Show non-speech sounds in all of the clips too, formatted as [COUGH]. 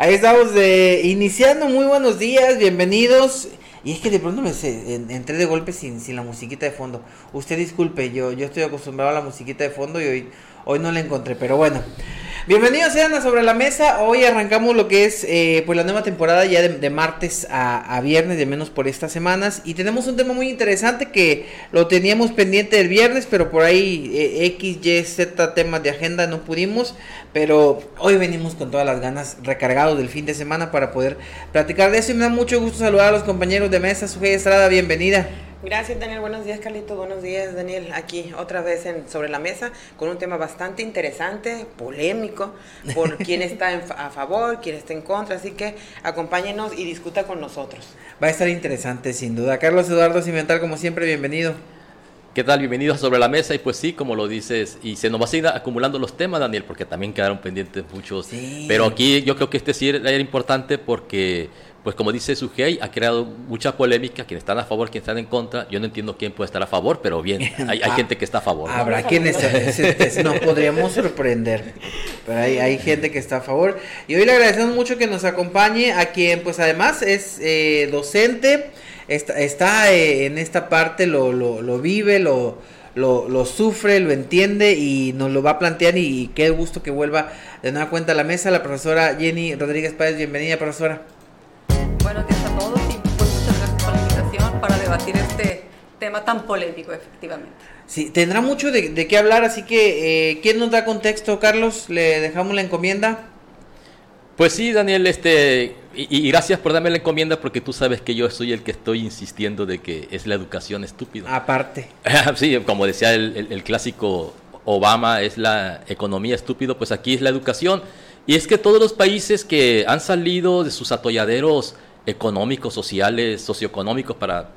Ahí estamos de, iniciando, muy buenos días, bienvenidos. Y es que de pronto me entré de golpe sin, sin la musiquita de fondo. Usted disculpe, yo, yo estoy acostumbrado a la musiquita de fondo y hoy, hoy no la encontré, pero bueno. Bienvenidos sean a Sobre la Mesa. Hoy arrancamos lo que es eh, pues la nueva temporada ya de, martes a, viernes, de menos por estas semanas. Y tenemos un tema muy interesante que lo teníamos pendiente el viernes, pero por ahí eh, X, Y, Z temas de agenda no pudimos. Pero hoy venimos con todas las ganas recargados del fin de semana para poder platicar de eso. Y me da mucho gusto saludar a los compañeros de mesa. Sujei Estrada, bienvenida. Gracias, Daniel. Buenos días, Carlito. Buenos días, Daniel. Aquí otra vez en, sobre la mesa con un tema bastante interesante, polémico, por [LAUGHS] quién está a favor, quién está en contra. Así que acompáñenos y discuta con nosotros. Va a estar interesante, sin duda. Carlos Eduardo Cimental, como siempre, bienvenido. ¿Qué tal? Bienvenidos a Sobre la Mesa. Y pues sí, como lo dices, y se nos va a seguir acumulando los temas, Daniel, porque también quedaron pendientes muchos. Pero aquí yo creo que este sí era importante porque pues como dice Sugei, ha creado mucha polémica, quienes están a favor, quienes están en contra. Yo no entiendo quién puede estar a favor, pero bien, [LAUGHS] hay, hay gente que está a favor. Habrá quienes nos podríamos sorprender, pero hay, hay, gente que está a favor. Y hoy le agradecemos mucho que nos acompañe a quien pues además es eh, docente, está, está eh, en esta parte, lo, lo, lo vive, lo, lo, lo, sufre, lo entiende y nos lo va a plantear y, y qué gusto que vuelva de nueva cuenta a la mesa la profesora Jenny Rodríguez Páez. Bienvenida, profesora. Buenos días a todos y pues muchas gracias por la invitación para debatir este tema tan polémico, efectivamente. Sí, tendrá mucho de, qué hablar, así que eh, ¿quién nos da contexto, Carlos? ¿Le dejamos la encomienda? Pues sí, Daniel, este, y, gracias por darme la encomienda porque tú sabes que yo soy el que estoy insistiendo de que es la educación estúpida. Aparte. [LAUGHS] sí, como decía el, el clásico Obama, es la economía estúpido, pues aquí es la educación. Y es que todos los países que han salido de sus atolladeros económicos, sociales, socioeconómicos, para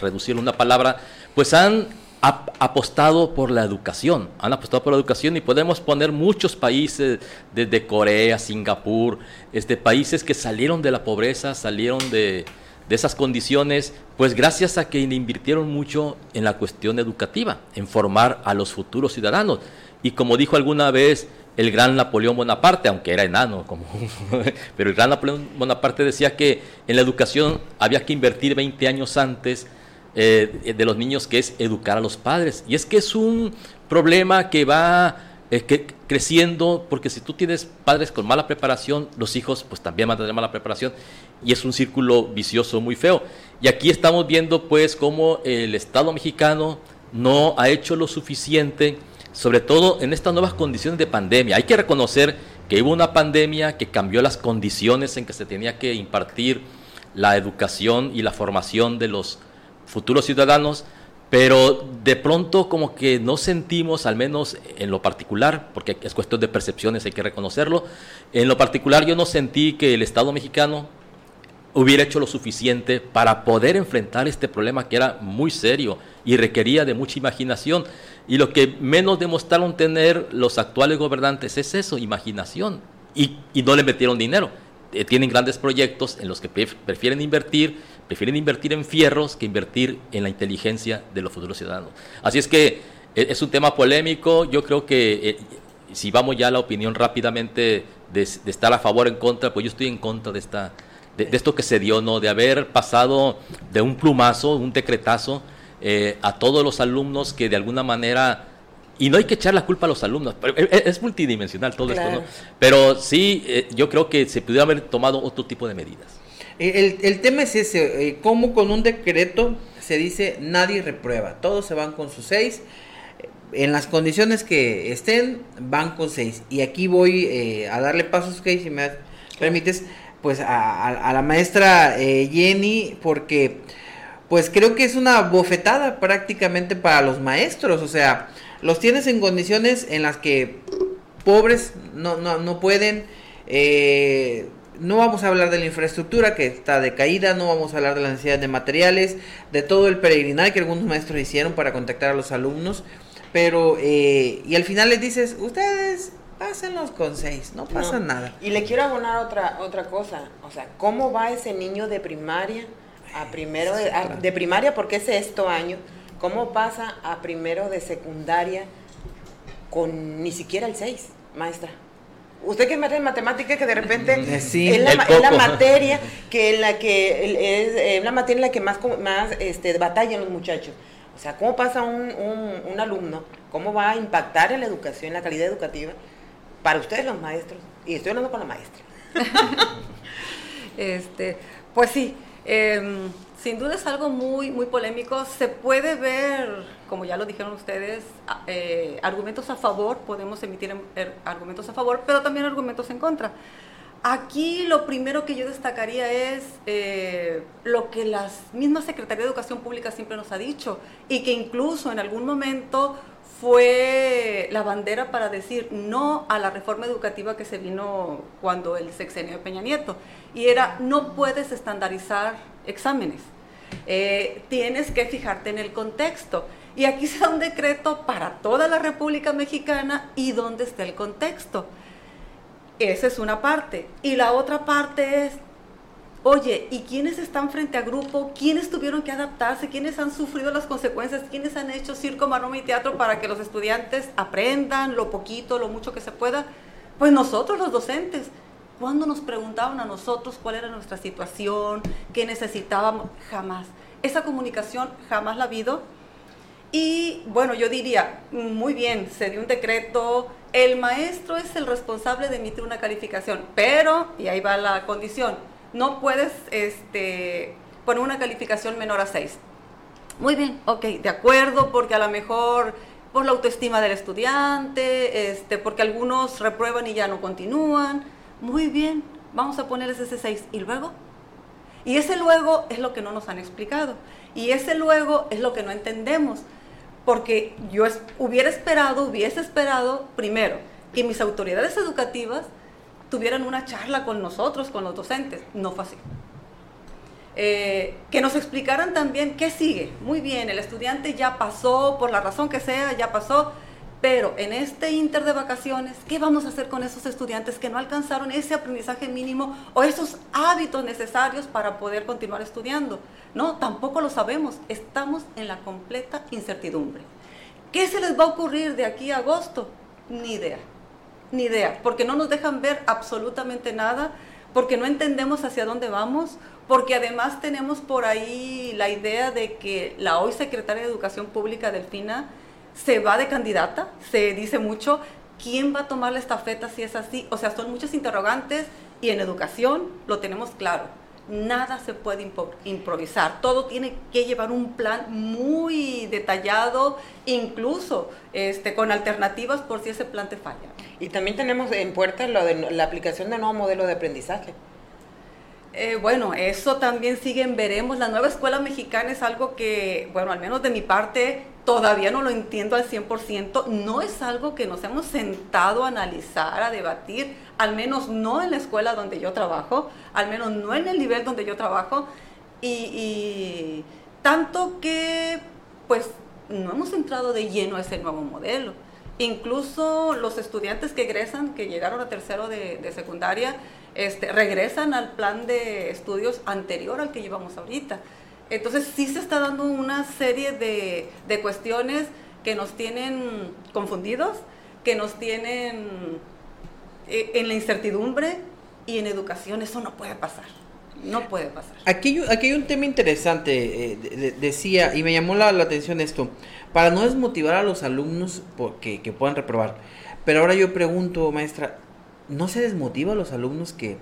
reducir una palabra, pues han apostado por la educación, han apostado por la educación y podemos poner muchos países, desde Corea, Singapur, este, países que salieron de la pobreza, salieron de, de esas condiciones, pues gracias a que invirtieron mucho en la cuestión educativa, en formar a los futuros ciudadanos. Y como dijo alguna vez el gran Napoleón Bonaparte, aunque era enano, como, [LAUGHS] pero el gran Napoleón Bonaparte decía que en la educación había que invertir 20 años antes eh, de los niños, que es educar a los padres. Y es que es un problema que va eh, creciendo, porque si tú tienes padres con mala preparación, los hijos pues también van a tener mala preparación, y es un círculo vicioso muy feo. Y aquí estamos viendo pues cómo el Estado mexicano no ha hecho lo suficiente, sobre todo en estas nuevas condiciones de pandemia. Hay que reconocer que hubo una pandemia que cambió las condiciones en que se tenía que impartir la educación y la formación de los futuros ciudadanos, pero de pronto como que no sentimos, al menos en lo particular, porque es cuestión de percepciones, hay que reconocerlo, en lo particular yo no sentí que el Estado mexicano hubiera hecho lo suficiente para poder enfrentar este problema que era muy serio y requería de mucha imaginación. Y lo que menos demostraron tener los actuales gobernantes es eso, imaginación. Y, no le metieron dinero. Eh, tienen grandes proyectos en los que prefieren invertir, prefieren invertir en fierros que invertir en la inteligencia de los futuros ciudadanos. Así es que eh, es un tema polémico. Yo creo que eh, si vamos ya a la opinión rápidamente de, estar a favor o en contra, pues yo estoy en contra de esta de, esto que se dio, ¿no? De haber pasado de un plumazo, un decretazo, eh, a todos los alumnos que de alguna manera y no hay que echar la culpa a los alumnos, es multidimensional todo esto, ¿no? Pero sí, eh, yo creo que se pudiera haber tomado otro tipo de medidas. El, el tema es ese, eh, cómo con un decreto se dice nadie reprueba, todos se van con sus seis, en las condiciones que estén, van con seis. Y aquí voy a darle pasos, que si me permites, pues a, la maestra Jenny, porque pues creo que es una bofetada prácticamente para los maestros. O sea, los tienes en condiciones en las que pobres no, no, no pueden. Eh, no vamos a hablar de la infraestructura que está decaída, no vamos a hablar de la necesidad de materiales, de todo el peregrinar que algunos maestros hicieron para contactar a los alumnos. Pero, eh, y al final les dices, ustedes pásenlos con seis, no pasa nada. Y le quiero abonar otra, otra cosa, o sea, ¿cómo va ese niño de primaria? A primero de, primaria porque es esto año, ¿cómo pasa a primero de secundaria con ni siquiera el 6, maestra? Usted que es maestra de matemática que de repente Mm, sí. es, la, es la materia que en la que es eh, la materia en la que más más este batallan los muchachos. O sea, cómo pasa un, un, un alumno, cómo va a impactar en la educación, en la calidad educativa para ustedes los maestros. Y estoy hablando con la maestra. [LAUGHS] Este, pues sí, em, sin duda es algo muy, muy polémico. Se puede ver, como ya lo dijeron ustedes, eh, argumentos a favor, podemos emitir em- er- argumentos a favor, pero también argumentos en contra. Aquí lo primero que yo destacaría es eh, lo que la misma Secretaría de Educación Pública siempre nos ha dicho y que incluso en algún momento fue la bandera para decir no a la reforma educativa que se vino cuando el sexenio de Peña Nieto. Y era, no puedes estandarizar exámenes, Eh, tienes que fijarte en el contexto. Y aquí se da un decreto para toda la República Mexicana y dónde está el contexto. Esa es una parte. Y la otra parte es, oye, ¿y quiénes están frente a grupo? ¿Quiénes tuvieron que adaptarse? ¿Quiénes han sufrido las consecuencias? ¿Quiénes han hecho circo, maroma y teatro para que los estudiantes aprendan lo poquito, lo mucho que se pueda? Pues nosotros los docentes. ¿Cuándo nos preguntaban a nosotros cuál era nuestra situación? ¿Qué necesitábamos? Jamás. Esa comunicación jamás la ha habido. Y bueno, yo diría, muy bien, se dio un decreto, el maestro es el responsable de emitir una calificación, pero, y ahí va la condición, no puedes este, poner una calificación menor a 6. Muy bien, ok, de acuerdo, porque a lo mejor por la autoestima del estudiante, este, porque algunos reprueban y ya no continúan. Muy bien, vamos a ponerles ese 6. ¿Y luego? Y ese luego es lo que no nos han explicado. Y ese luego es lo que no entendemos. Porque yo hubiera esperado, hubiese esperado, primero, que mis autoridades educativas tuvieran una charla con nosotros, con los docentes. No fue así. Eh, que nos explicaran también qué sigue. Muy bien, el estudiante ya pasó, por la razón que sea, ya pasó, pero en este inter de vacaciones, ¿qué vamos a hacer con esos estudiantes que no alcanzaron ese aprendizaje mínimo o esos hábitos necesarios para poder continuar estudiando? No, tampoco lo sabemos. Estamos en la completa incertidumbre. ¿Qué se les va a ocurrir de aquí a agosto? Ni idea, ni idea, porque no nos dejan ver absolutamente nada, porque no entendemos hacia dónde vamos, porque además tenemos por ahí la idea de que la hoy secretaria de Educación Pública, Delfina, se va de candidata, se dice mucho, ¿quién va a tomar la estafeta si es así? O sea, son muchos interrogantes y en educación lo tenemos claro. Nada se puede improvisar, todo tiene que llevar un plan muy detallado, incluso este, con alternativas por si ese plan te falla. Y también tenemos en puerta la aplicación de nuevo modelo de aprendizaje. Eh, bueno, eso también siguen, veremos. La nueva escuela mexicana es algo que, bueno, al menos de mi parte, todavía no lo entiendo al 100%. No es algo que nos hemos sentado a analizar, a debatir, al menos no en la escuela donde yo trabajo, al menos no en el nivel donde yo trabajo. Y, y tanto que, pues, no hemos entrado de lleno a ese nuevo modelo. Incluso los estudiantes que egresan, que llegaron a tercero de, de secundaria, este, regresan al plan de estudios anterior al que llevamos ahorita. Entonces sí se está dando una serie de, de cuestiones que nos tienen confundidos, que nos tienen eh, en la incertidumbre y en educación eso no puede pasar, no puede pasar. Aquí, aquí hay un tema interesante, eh, de- de- decía, y me llamó la, atención esto, para no desmotivar a los alumnos porque, que puedan reprobar. Pero ahora yo pregunto, maestra, ¿no se desmotiva a los alumnos que,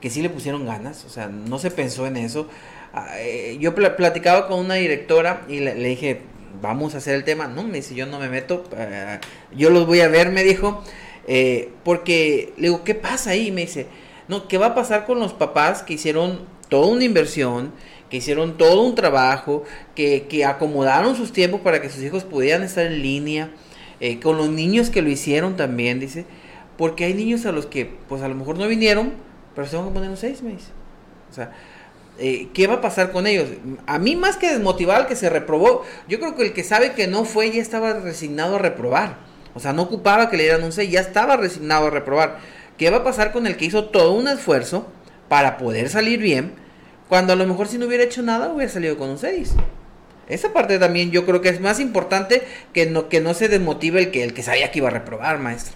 que sí le pusieron ganas? O sea, no se pensó en eso. Ah, eh, yo pla- platicaba con una directora y le, dije, vamos a hacer el tema. No, me dice, yo no me meto, eh, yo los voy a ver, me dijo. eh, porque le digo, ¿qué pasa ahí? Me dice, no, ¿qué va a pasar con los papás que hicieron toda una inversión, que hicieron todo un trabajo, que, que acomodaron sus tiempos para que sus hijos pudieran estar en línea, eh, con los niños que lo hicieron también, dice, porque hay niños a los que, pues a lo mejor no vinieron, pero se van a poner un seis meses. O sea, eh, ¿qué va a pasar con ellos? A mí más que desmotivar al que se reprobó, yo creo que el que sabe que no fue ya estaba resignado a reprobar. O sea, no ocupaba que le dieran un 6, ya estaba resignado a reprobar. ¿Qué va a pasar con el que hizo todo un esfuerzo para poder salir bien, cuando a lo mejor si no hubiera hecho nada hubiera salido con un 6? Esa parte también yo creo que es más importante que no, que no se desmotive el que, el que sabía que iba a reprobar, maestro.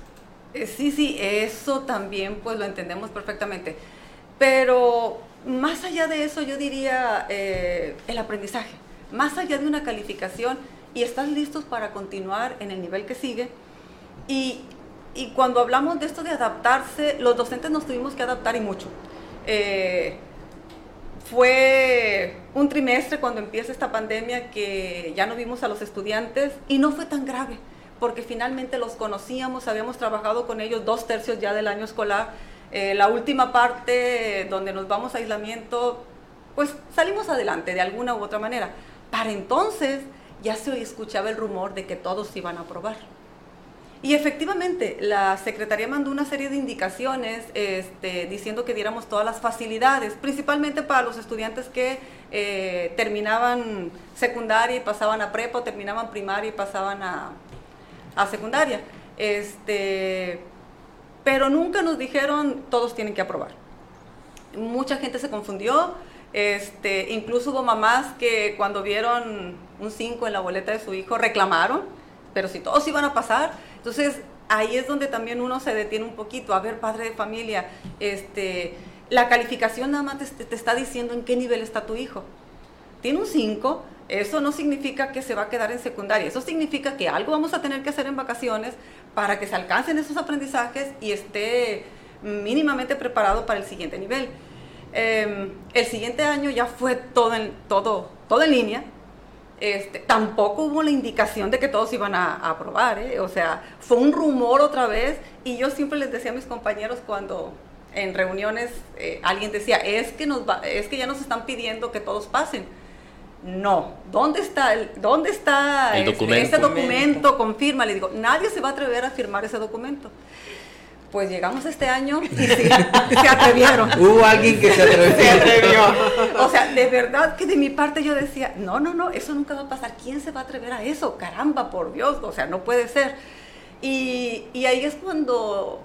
Eh, sí, sí, eso también pues lo entendemos perfectamente. Pero más allá de eso, yo diría eh, el aprendizaje, más allá de una calificación y estás listos para continuar en el nivel que sigue. Y, y cuando hablamos de esto de adaptarse, los docentes nos tuvimos que adaptar y mucho. Eh, fue un trimestre cuando empieza esta pandemia que ya no vimos a los estudiantes y no fue tan grave, porque finalmente los conocíamos, habíamos trabajado con ellos dos tercios ya del año escolar. Eh, la última parte donde nos vamos a aislamiento, pues salimos adelante de alguna u otra manera. Para entonces ya se escuchaba el rumor de que todos iban a aprobar. Y efectivamente, la Secretaría mandó una serie de indicaciones este, diciendo que diéramos todas las facilidades, principalmente para los estudiantes que eh, terminaban secundaria y pasaban a prepa, o terminaban primaria y pasaban a, a secundaria. Este, pero nunca nos dijeron todos tienen que aprobar. Mucha gente se confundió, este, incluso hubo mamás que cuando vieron un 5 en la boleta de su hijo reclamaron, pero si todos iban a pasar, entonces, ahí es donde también uno se detiene un poquito. A ver, padre de familia, este, la calificación nada más te, está diciendo en qué nivel está tu hijo. Tiene un 5, eso no significa que se va a quedar en secundaria, eso significa que algo vamos a tener que hacer en vacaciones para que se alcancen esos aprendizajes y esté mínimamente preparado para el siguiente nivel. Eh, el siguiente año ya fue todo en, todo, todo en línea, este, tampoco hubo la indicación de que todos iban a, aprobar, ¿eh? o sea, fue un rumor otra vez y yo siempre les decía a mis compañeros cuando en reuniones eh, alguien decía, es que, nos es que ya nos están pidiendo que todos pasen. No, ¿dónde está el, dónde está el este, ese documento? Confirma, le digo, nadie se va a atrever a firmar ese documento. Pues llegamos este año y [LAUGHS] se, atrevieron. Hubo alguien que se atrevió. o sea, de verdad que de mi parte yo decía, no, no, no, eso nunca va a pasar. ¿Quién se va a atrever a eso? Caramba, por Dios, o sea, no puede ser. Y, y ahí es cuando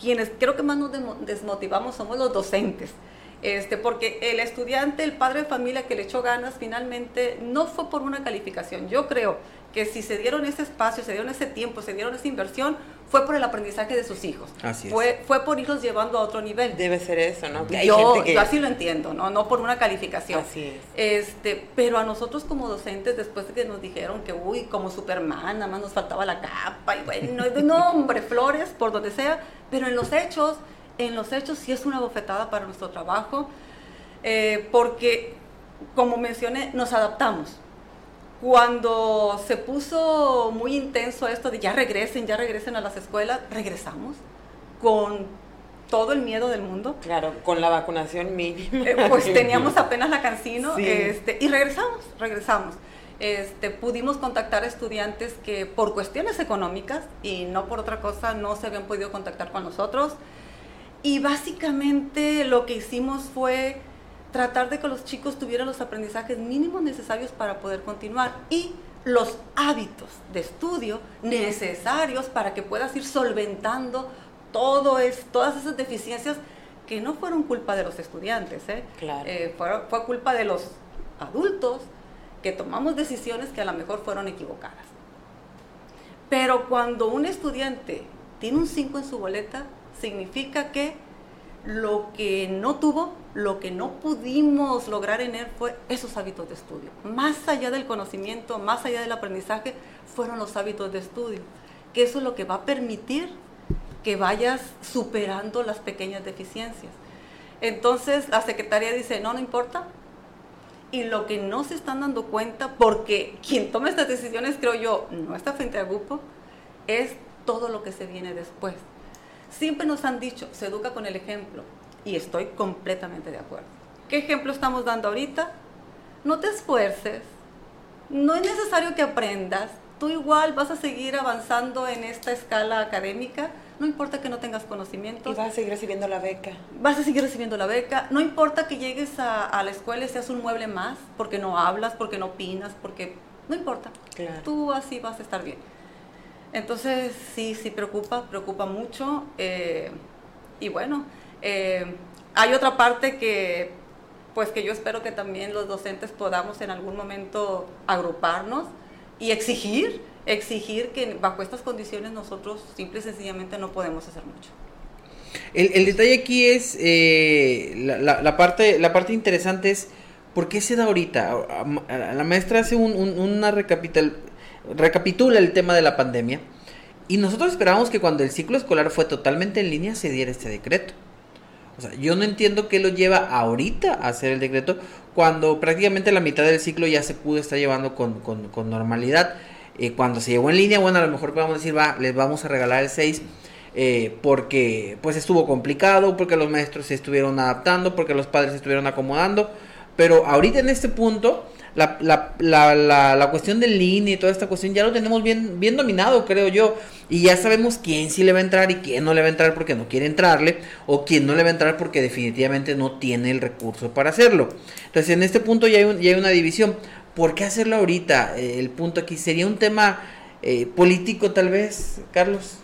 quienes creo que más nos desmotivamos somos los docentes. Este, porque el estudiante, el padre de familia que le echó ganas, finalmente no fue por una calificación. Yo creo que si se dieron ese espacio, se dieron ese tiempo, se dieron esa inversión, fue por el aprendizaje de sus hijos. Así es. Fue, fue por irlos llevando a otro nivel. Debe ser eso, ¿no? yo, yo así lo entiendo, ¿no? No por una calificación. Así es. Este, pero a nosotros como docentes, después de que nos dijeron que, uy, como Superman, nada más nos faltaba la capa, y bueno, no, hombre, flores, por donde sea, pero en los hechos, en los hechos sí es una bofetada para nuestro trabajo, eh, porque, como mencioné, nos adaptamos cuando se puso muy intenso esto de ya regresen, ya regresen a las escuelas, regresamos con todo el miedo del mundo. Claro, con la vacunación mínima. Eh, pues [LAUGHS] teníamos apenas la cancino este, y regresamos, regresamos. Este, pudimos contactar estudiantes que por cuestiones económicas y no por otra cosa no se habían podido contactar con nosotros. Y básicamente lo que hicimos fue tratar de que los chicos tuvieran los aprendizajes mínimos necesarios para poder continuar y los hábitos de estudio necesarios para que puedas ir solventando todo es, todas esas deficiencias que no fueron culpa de los estudiantes, ¿eh? eh fue, fue culpa de los adultos que tomamos decisiones que a lo mejor fueron equivocadas. Pero cuando un estudiante tiene un 5 en su boleta, significa que lo que no tuvo, lo que no pudimos lograr en él fue esos hábitos de estudio. Más allá del conocimiento, más allá del aprendizaje, fueron los hábitos de estudio. Que eso es lo que va a permitir que vayas superando las pequeñas deficiencias. Entonces la secretaria dice, no, no importa. Y lo que no se están dando cuenta, porque quien toma estas decisiones, creo yo, no está frente al grupo, es todo lo que se viene después. Siempre nos han dicho, se educa con el ejemplo, y estoy completamente de acuerdo. ¿Qué ejemplo estamos dando ahorita? No te esfuerces, no es necesario que aprendas, tú igual vas a seguir avanzando en esta escala académica, no importa que no tengas conocimiento. Y vas a seguir recibiendo la beca. Vas a seguir recibiendo la beca, no importa que llegues a, la escuela y seas un mueble más, porque no hablas, porque no opinas, porque no importa, tú así vas a estar bien. Entonces, sí, sí preocupa, preocupa mucho. Eh, y bueno, eh, hay otra parte que, pues que yo espero que también los docentes podamos en algún momento agruparnos y exigir exigir que bajo estas condiciones nosotros simple y sencillamente no podemos hacer mucho. El, detalle aquí es, eh, la, parte, la parte interesante es, ¿por qué se da ahorita? La maestra hace una recapital, recapitula el tema de la pandemia y nosotros esperábamos que cuando el ciclo escolar fue totalmente en línea se diera este decreto. O sea, yo no entiendo qué lo lleva ahorita a hacer el decreto cuando prácticamente la mitad del ciclo ya se pudo estar llevando con, con, normalidad. Eh, cuando se llevó en línea, bueno, a lo mejor podemos decir, va, les vamos a regalar el 6 eh, porque pues estuvo complicado, porque los maestros se estuvieron adaptando, porque los padres se estuvieron acomodando. Pero ahorita en este punto, la, la, la, la, cuestión del línea y toda esta cuestión ya lo tenemos bien, bien dominado, creo yo. Y ya sabemos quién sí le va a entrar y quién no le va a entrar porque no quiere entrarle, o quién no le va a entrar porque definitivamente no tiene el recurso para hacerlo. Entonces, en este punto ya hay, ya hay una división. ¿Por qué hacerlo ahorita? Eh, el punto aquí sería un tema eh, político, tal vez, Carlos.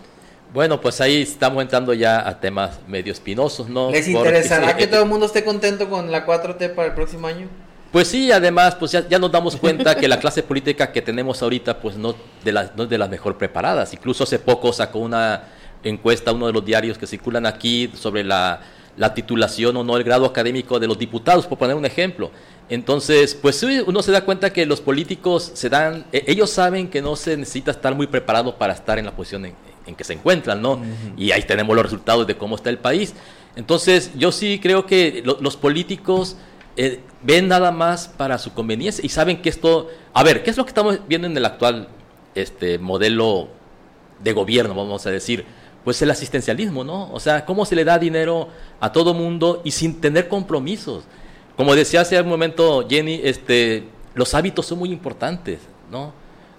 Bueno, pues ahí estamos entrando ya a temas medio espinosos, ¿no? ¿Les interesará que todo el mundo esté contento con la 4T para el próximo año? Pues sí, además, pues ya, nos damos cuenta que la clase política que tenemos ahorita, pues no, de no es de las mejor preparadas. Incluso hace poco sacó una encuesta uno de los diarios que circulan aquí sobre la, la titulación o no, el grado académico de los diputados, por poner un ejemplo. Entonces, pues uno se da cuenta que los políticos se dan, e, ellos saben que no se necesita estar muy preparado para estar en la posición en, en que se encuentran, ¿no? Y ahí tenemos los resultados de cómo está el país. Entonces, yo sí creo que los políticos eh, ven nada más para su conveniencia y saben que esto... A ver, ¿qué es lo que estamos viendo en el actual este, modelo de gobierno, vamos a decir? Pues el asistencialismo, ¿no? O sea, cómo se le da dinero a todo mundo y sin tener compromisos. Como decía hace un momento Jenny, este, los hábitos son muy importantes, ¿no?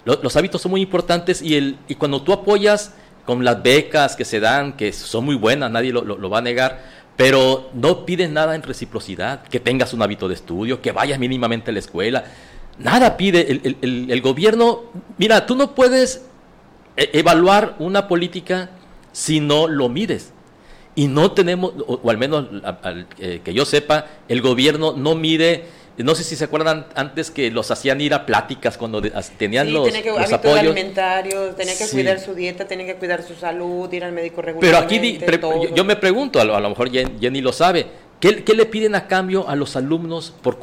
Los, hábitos son muy importantes y, el, y cuando tú apoyas con las becas que se dan, que son muy buenas, nadie lo, va a negar, pero no pides nada en reciprocidad, que tengas un hábito de estudio, que vayas mínimamente a la escuela. Nada pide el, gobierno. Mira, tú no puedes e, evaluar una política si no lo mides. Y no tenemos, o, al menos eh, que yo sepa, el gobierno no mide no sé si se acuerdan antes que los hacían ir a pláticas cuando tenían los, tenía que, los apoyos. alimentarios, tenía que cuidar su dieta, tenía que cuidar su salud, ir al médico regularmente. Pero aquí yo, me pregunto, a lo, mejor Jenny lo sabe, ¿qué, le piden a cambio a los alumnos por,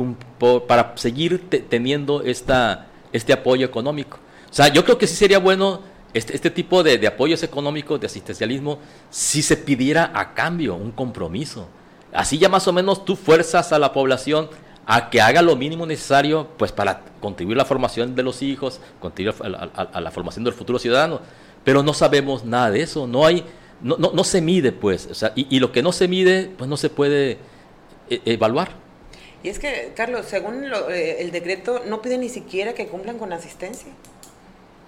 para seguir teniendo esta, este apoyo económico? O sea, yo creo que sí sería bueno este, este tipo de, de apoyos económicos, de asistencialismo, si se pidiera a cambio un compromiso. Así ya más o menos tú fuerzas a la población a que haga lo mínimo necesario pues para contribuir a la formación de los hijos, contribuir a, la formación del futuro ciudadano. Pero no sabemos nada de eso, no hay, no, no, se mide pues, o sea, y, lo que no se mide pues no se puede eh, evaluar. Y es que, Carlos, según eh, el decreto, no pide ni siquiera que cumplan con asistencia.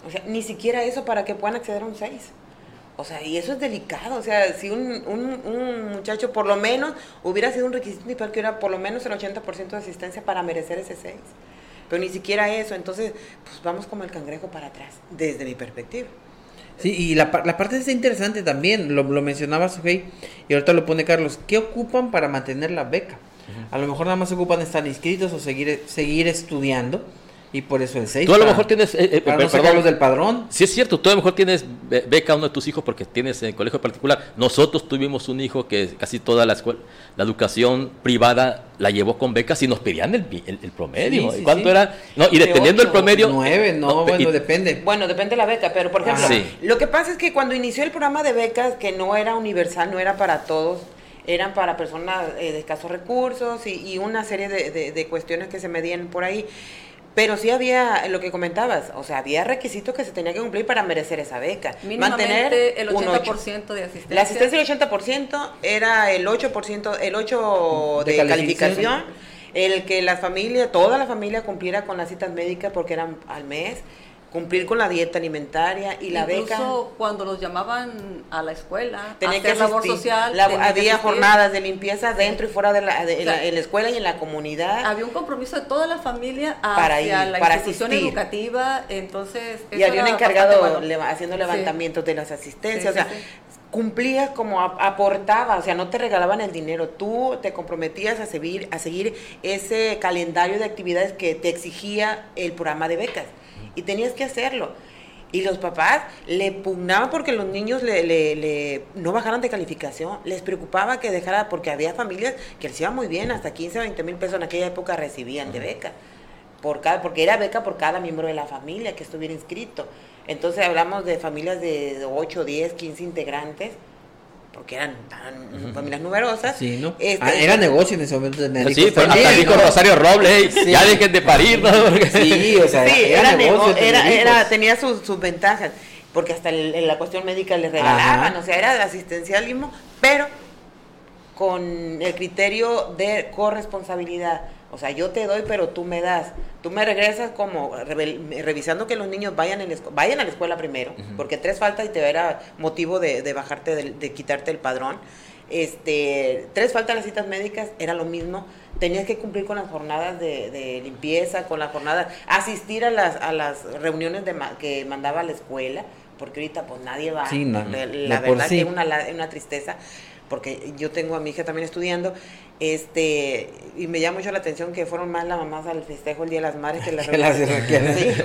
O sea, ni siquiera eso para que puedan acceder a un 6. O sea, y eso es delicado. O sea, si un, un, muchacho por lo menos hubiera sido un requisito principal que era por lo menos el 80% de asistencia para merecer ese 6. Pero ni siquiera eso. Entonces, pues vamos como el cangrejo para atrás, desde mi perspectiva. Sí, y la, la parte está interesante también, lo, lo mencionaba Sujei, y ahorita lo pone Carlos, ¿qué ocupan para mantener la beca? A lo mejor nada más ocupan estar inscritos o seguir, seguir estudiando y por eso el 6. Tú a lo mejor tienes. Eh, eh, para no del padrón. Sí, es cierto. Tú a lo mejor tienes beca a uno de tus hijos porque tienes en colegio particular. Nosotros tuvimos un hijo que casi toda la escuela, la educación privada la llevó con becas y nos pedían el, el, promedio. ¿Cuánto era? No, y dependiendo del promedio. 9, no, bueno, depende. Bueno, depende de la beca, pero por ejemplo, lo que pasa es que cuando inició el programa de becas, que no era universal, no era para todos eran para personas eh, de escasos recursos y, una serie de, de, cuestiones que se medían por ahí. Pero sí había lo que comentabas, o sea, había requisitos que se tenía que cumplir para merecer esa beca. Mantener el 80% de asistencia. La asistencia del 80% era el 8%, el 8 de, calificación, el que la familia, toda la familia cumpliera con las citas médicas porque eran al mes cumplir con la dieta alimentaria y la beca. Incluso cuando los llamaban a la escuela, tenía que labor social. había jornadas de limpieza dentro y fuera de, la, escuela y en la comunidad. Había un compromiso de toda la familia hacia la institución educativa, entonces... Y había un encargado haciendo levantamientos de las asistencias, o sea, cumplías como aportaba, o sea, no te regalaban el dinero, tú te comprometías a seguir, a seguir ese calendario de actividades que te exigía el programa de becas y tenías que hacerlo. Y los papás le pugnaban porque los niños le, le, le- no bajaran de calificación. Les preocupaba que dejara, porque había familias que les iba muy bien, hasta 15, 20 mil pesos en aquella época recibían de beca. Por cada, porque era beca por cada miembro de la familia que estuviera inscrito. Entonces hablamos de familias de 8, 10, 15 integrantes, porque eran tan- familias numerosas. Sí, ¿no? Este, Ah, era negocio en ese momento Sí, pero hasta dijo ¿no? Rosario Robles, "Ey, Sí. ya dejen de parir, ¿no? Porque- Sí, o sea, Sí, era, era, negocio era, era- tenía sus, sus ventajas, porque hasta el- en la cuestión médica les regalaban, Ajá. o sea, era asistencialismo, pero con el criterio de corresponsabilidad. O sea, yo te doy, pero tú me das. Tú me regresas como revisando que los niños vayan, en vayan a la escuela primero, porque tres faltas y te era motivo de, de bajarte, del- de, quitarte el padrón. Este, tres faltas las citas médicas, era lo mismo. Tenías que cumplir con las jornadas de, de limpieza, con las jornadas, asistir a las, a las reuniones de ma- que mandaba la escuela, porque ahorita pues nadie va. Sí, no, la de verdad sí. que es una, una tristeza, porque yo tengo a mi hija también estudiando, este, y me llama mucho la atención que fueron más las mamás al festejo el Día de las Madres que las [LAUGHS] las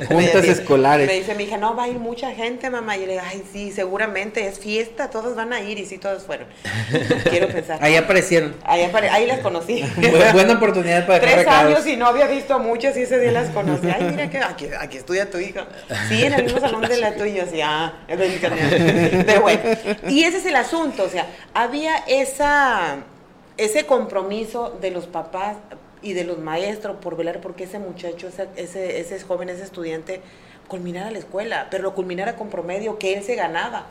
juntas me- escolares. Me dice mi hija, no, va a ir mucha gente, mamá. Y yo le digo, ay, sí, seguramente es fiesta, todos van a ir, y sí, todos fueron. [LAUGHS] Quiero pensar. Ahí aparecieron. Ahí, apare- ahí las conocí. [LAUGHS] Bu- Buena oportunidad para Tres recados. años y no había visto a muchas y ese día las conocí. Ay, mira que aquí, aquí estudia tu hija. Sí, en el mismo salón de la tuya. Sí, ah, es del canal. Pero bueno, y ese es el asunto. O sea, había esa, ese compromiso de los papás y de los maestros por velar porque ese muchacho, ese, ese, ese joven, ese estudiante culminara la escuela, pero lo culminara con promedio que él se ganaba.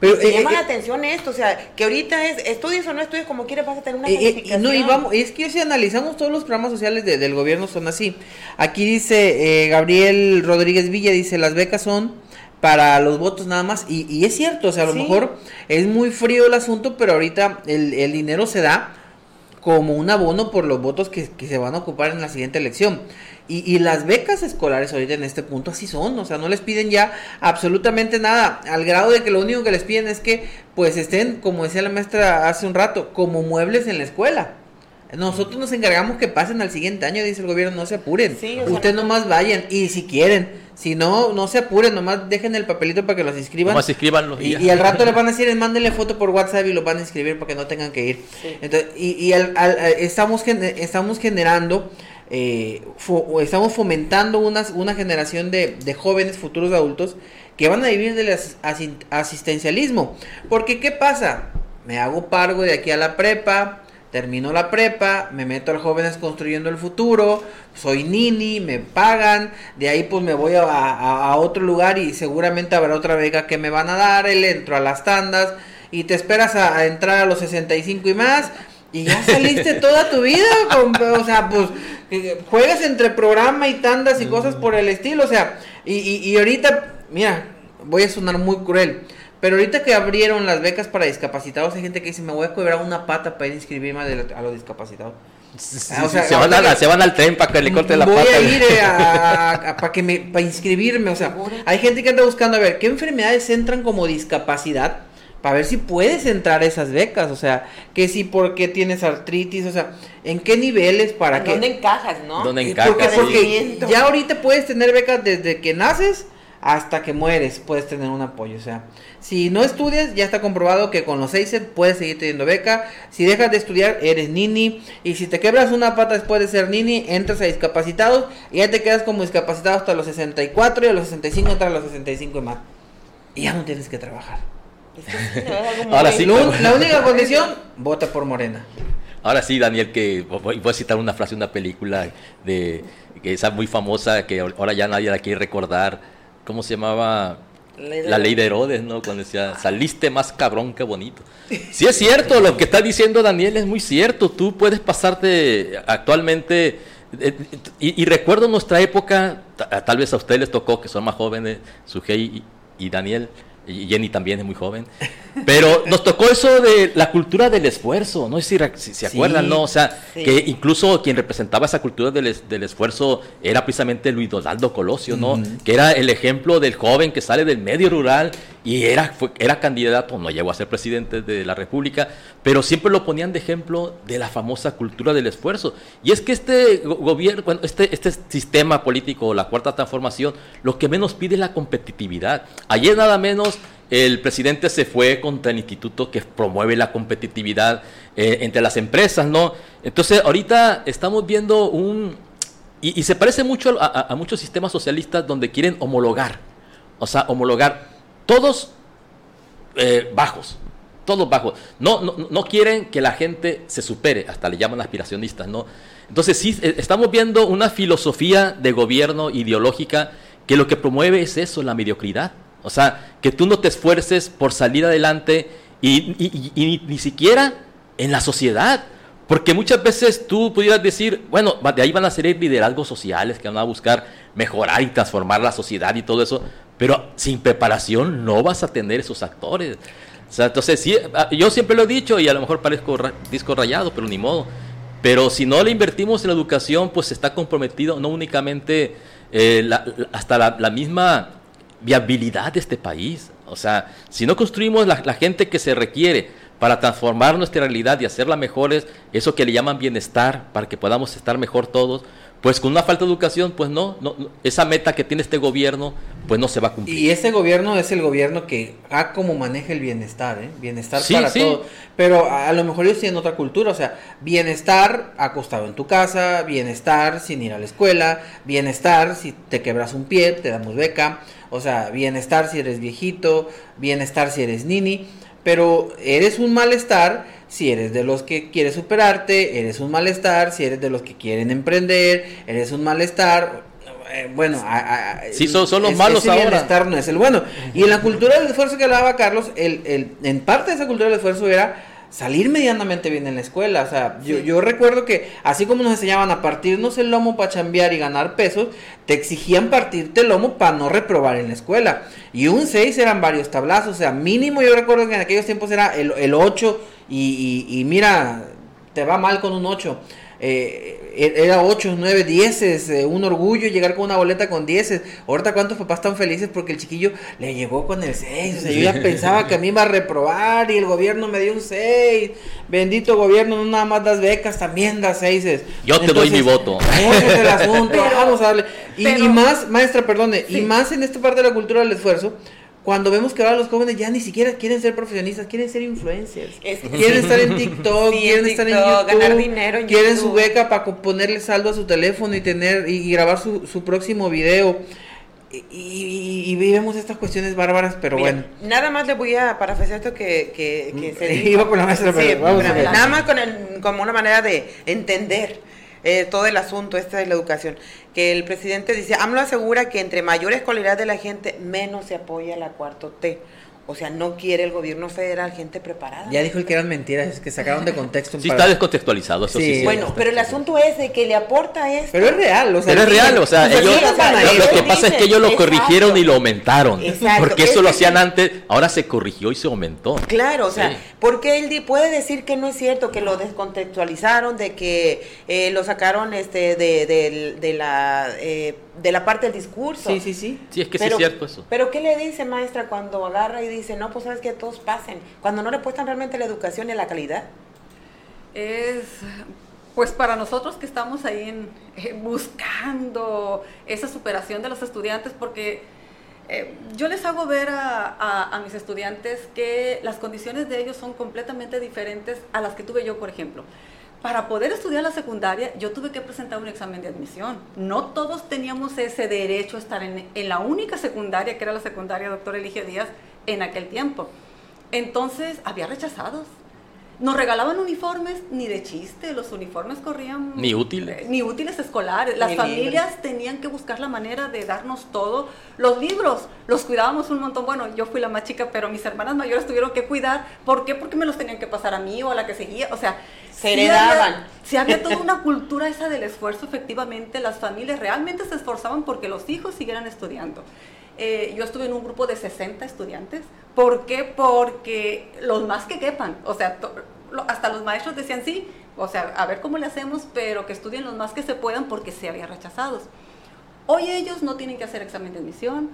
Pero, eh, llama eh, la atención esto, o sea, que ahorita es, estudies o no estudies como quieras, vas a tener una Eh, eh, calificación. no, y vamos, es que si analizamos todos los programas sociales de- del gobierno son así. Aquí dice eh, Gabriel Rodríguez Villa, dice, las becas son para los votos nada más. Y, y es cierto, o sea, a lo Sí. mejor es muy frío el asunto, pero ahorita el, el dinero se da como un abono por los votos que, que se van a ocupar en la siguiente elección. Y, y las becas escolares ahorita en este punto así son, o sea, no les piden ya absolutamente nada, al grado de que lo único que les piden es que pues estén, como decía la maestra hace un rato, como muebles en la escuela. Nosotros nos encargamos que pasen al siguiente año, dice el gobierno, no se apuren. Sí, o sea, Ustedes no- nomás vayan y si quieren, si no, no se apuren, nomás dejen el papelito para que los inscriban. Nomás inscríbanlos y Y, ya. y al rato les van a decir, mándenle foto por WhatsApp y lo van a inscribir para que no tengan que ir. Sí. Entonces, y y al- al- al- estamos, gen- estamos generando, eh, fo- estamos fomentando unas, una generación de, de jóvenes futuros adultos que van a vivir del as- asi- asistencialismo. Porque, ¿qué pasa? Me hago cargo de aquí a la prepa, termino la prepa, me meto al jóvenes construyendo el futuro, soy nini, me pagan, de ahí pues me voy a, a- a otro lugar y seguramente habrá otra beca que me van a dar, le entro a las tandas y te esperas a, a entrar a los 65 y más y ya saliste [LAUGHS] toda tu vida, con- o sea, pues eh, juegas entre programa y tandas y cosas por el estilo, o sea, y, y, y ahorita, mira, voy a sonar muy cruel, pero ahorita que abrieron las becas para discapacitados, hay gente que dice, me voy a cobrar una pata para ir a inscribirme a, los discapacitados. Sí, Ah, o sí, sea, se, van ahorita a- que- se van al tren para que le corte la voy pata. a ir eh, a, [LAUGHS] para que me para inscribirme, o sea, hay gente que anda buscando a ver qué enfermedades entran como discapacidad para ver si puedes entrar a esas becas, o sea, que si porque tienes artritis, o sea, en qué niveles para que ¿Dónde encajas, no? ¿Dónde encajas? porque, sí. porque Padecimiento. ya ahorita puedes tener becas desde que naces hasta que mueres, puedes tener un apoyo. O sea, si no estudias, ya está comprobado que con los seis puedes seguir teniendo beca. Si dejas de estudiar, eres nini. Y si te quebras una pata después de ser nini, entras a discapacitados y ya te quedas como discapacitado hasta los 64 y a los 65 entras a los 65 y más. Y ya no tienes que trabajar. Es que sí, muy- Ahora sí, la única condición, vota por Morena. Ahora sí, Daniel, que voy a citar una frase de una película de que esa muy famosa que ahora ya nadie la quiere recordar. ¿Cómo se llamaba? La ley de Herodes, ¿no? Cuando decía, saliste más cabrón que bonito. Sí es cierto, lo que está diciendo Daniel es muy cierto. Tú puedes pasarte actualmente... eh, Y, y recuerdo nuestra época, ta- tal vez a ustedes les tocó, que son más jóvenes, Sujei y, y Daniel, y Jenny también es muy joven, pero nos tocó eso de la cultura del esfuerzo, no sé si, se Sí, acuerdan, ¿no? O sea, sí. que incluso quien representaba esa cultura del, del esfuerzo era precisamente Luis Donaldo Colosio, ¿no? Que era el ejemplo del joven que sale del medio rural y era, fue, era candidato, no llegó a ser presidente de la República, pero siempre lo ponían de ejemplo de la famosa cultura del esfuerzo. Y es que este gobierno, este, este sistema político, la cuarta transformación, lo que menos pide es la competitividad. Ayer nada menos el presidente se fue contra el instituto que promueve la competitividad eh, entre las empresas, ¿no? Entonces, ahorita estamos viendo un... Y, se parece mucho a muchos sistemas socialistas donde quieren homologar, o sea, homologar todos eh, bajos, todos bajos. No, no, no, quieren que la gente se supere, hasta le llaman aspiracionistas, ¿no? Entonces sí, eh, estamos viendo una filosofía de gobierno ideológica que lo que promueve es eso, la mediocridad. O sea, que tú no te esfuerces por salir adelante y, ni siquiera en la sociedad. Porque muchas veces tú pudieras decir, bueno, de ahí van a salir liderazgos sociales que van a buscar mejorar y transformar la sociedad y todo eso, pero sin preparación no vas a tener esos actores. O sea, entonces, sí, ah, yo siempre lo he dicho y a lo mejor parezco disco rayado, pero ni modo. Pero si no le invertimos en la educación, pues está comprometido no únicamente eh, hasta la, misma viabilidad de este país. O sea, si no construimos la, la gente que se requiere para transformar nuestra realidad y hacerla mejores, eso que le llaman bienestar, para que podamos estar mejor todos, pues con una falta de educación, pues no, no, esa meta que tiene este gobierno, pues no se va a cumplir. Y ese gobierno es el gobierno que ha como maneja el bienestar, ¿eh? Bienestar para todo. Pero a, lo mejor ellos tienen otra cultura, o sea, bienestar acostado en tu casa, bienestar sin ir a la escuela, bienestar si te quebras un pie, te damos beca, o sea, bienestar si eres viejito, bienestar si eres nini, pero eres un malestar si eres de los que quieres superarte, eres un malestar, si eres de los que quieren emprender, eres un malestar. Eh, bueno, sí, son, son los malos ahora. malestar no es el bueno. Y en la cultura del esfuerzo que hablaba Carlos, el, el, en parte de esa cultura del esfuerzo era salir medianamente bien en la escuela. O sea, yo, yo, recuerdo que así como nos enseñaban a partirnos el lomo para chambear y ganar pesos, te exigían partirte el lomo para no reprobar en la escuela. Y un 6 eran varios tablazos. O sea, mínimo yo recuerdo que en aquellos tiempos era el, el 8 y, y, y mira, te va mal con un 8 eh, era 8, 9, 10, un orgullo llegar con una boleta con 10. Ahorita cuántos papás están felices porque el chiquillo le llegó con el 6. O sea, yo ya pensaba que a mí iba a reprobar y el gobierno me dio un 6. Bendito gobierno, no nada más das becas, también das 6. Yo te doy mi voto. Ese es el [LAUGHS] asunto, vamos a darle. Y, y, más, maestra, perdone, y más en esta parte de la cultura del esfuerzo cuando vemos que ahora los jóvenes ya ni siquiera quieren ser profesionistas, quieren ser influencers. quieren estar en TikTok, quieren estar en YouTube, ganar dinero en quieren su beca para ponerle saldo a su teléfono y tener y, grabar su, su, próximo video. Y, y, vemos estas cuestiones bárbaras, pero bueno. Nada más le voy a parafrasear esto que, que, que se [LAUGHS] Iba con la maestra, pero vamos a ver. Nada más con el, como una manera de entender eh, todo el asunto este de la educación. Que el presidente dice, AMLO asegura que entre mayores cualidades de la gente, menos se apoya la cuarto T. O sea, no quiere el gobierno federal gente preparada. Ya dijo el que eran mentiras, es que sacaron de contexto. Sí, está descontextualizado, eso sí. bueno, pero el asunto es de que le aporta esto. Pero es real, o sea. Pero es real, o sea, ellos, lo, que pasa es que ellos lo corrigieron y lo aumentaron. Porque eso lo hacían antes, ahora se corrigió y se aumentó. Claro, o sea, porque él puede decir que no es cierto, que lo descontextualizaron, de que eh, lo sacaron este de, de, de la... Eh, de la parte del discurso. Sí, sí, sí. Sí, es que sí es cierto eso. Pero ¿qué le dice maestra cuando agarra y dice, no, pues sabes que todos pasen? Cuando no le puestan realmente la educación y la calidad. Es, pues para nosotros que estamos ahí en, eh, buscando esa superación de los estudiantes, porque eh, yo les hago ver a, a, mis estudiantes que las condiciones de ellos son completamente diferentes a las que tuve yo, por ejemplo para poder estudiar la secundaria, yo tuve que presentar un examen de admisión. No todos teníamos ese derecho a estar en, la única secundaria, que era la secundaria doctor Eligio Díaz, en aquel tiempo. Entonces, había rechazados. Nos regalaban uniformes ni de chiste, los uniformes corrían... Ni útiles. Eh, ni útiles escolares. Las familias tenían que buscar la manera de darnos todo. Los libros los cuidábamos un montón. Bueno, yo fui la más chica, pero mis hermanas mayores tuvieron que cuidar. ¿Por qué? Porque me los tenían que pasar a mí o a la que seguía. O sea, se heredaban. Si había, toda [LAUGHS] una cultura esa del esfuerzo, efectivamente, las familias realmente se esforzaban porque los hijos siguieran estudiando. Eh, yo estuve en un grupo de 60 estudiantes. ¿Por qué? Porque los más que quepan, o sea, hasta los maestros decían sí, o sea, a ver cómo le hacemos, pero que estudien los más que se puedan porque se había rechazados. Hoy ellos no tienen que hacer examen de admisión,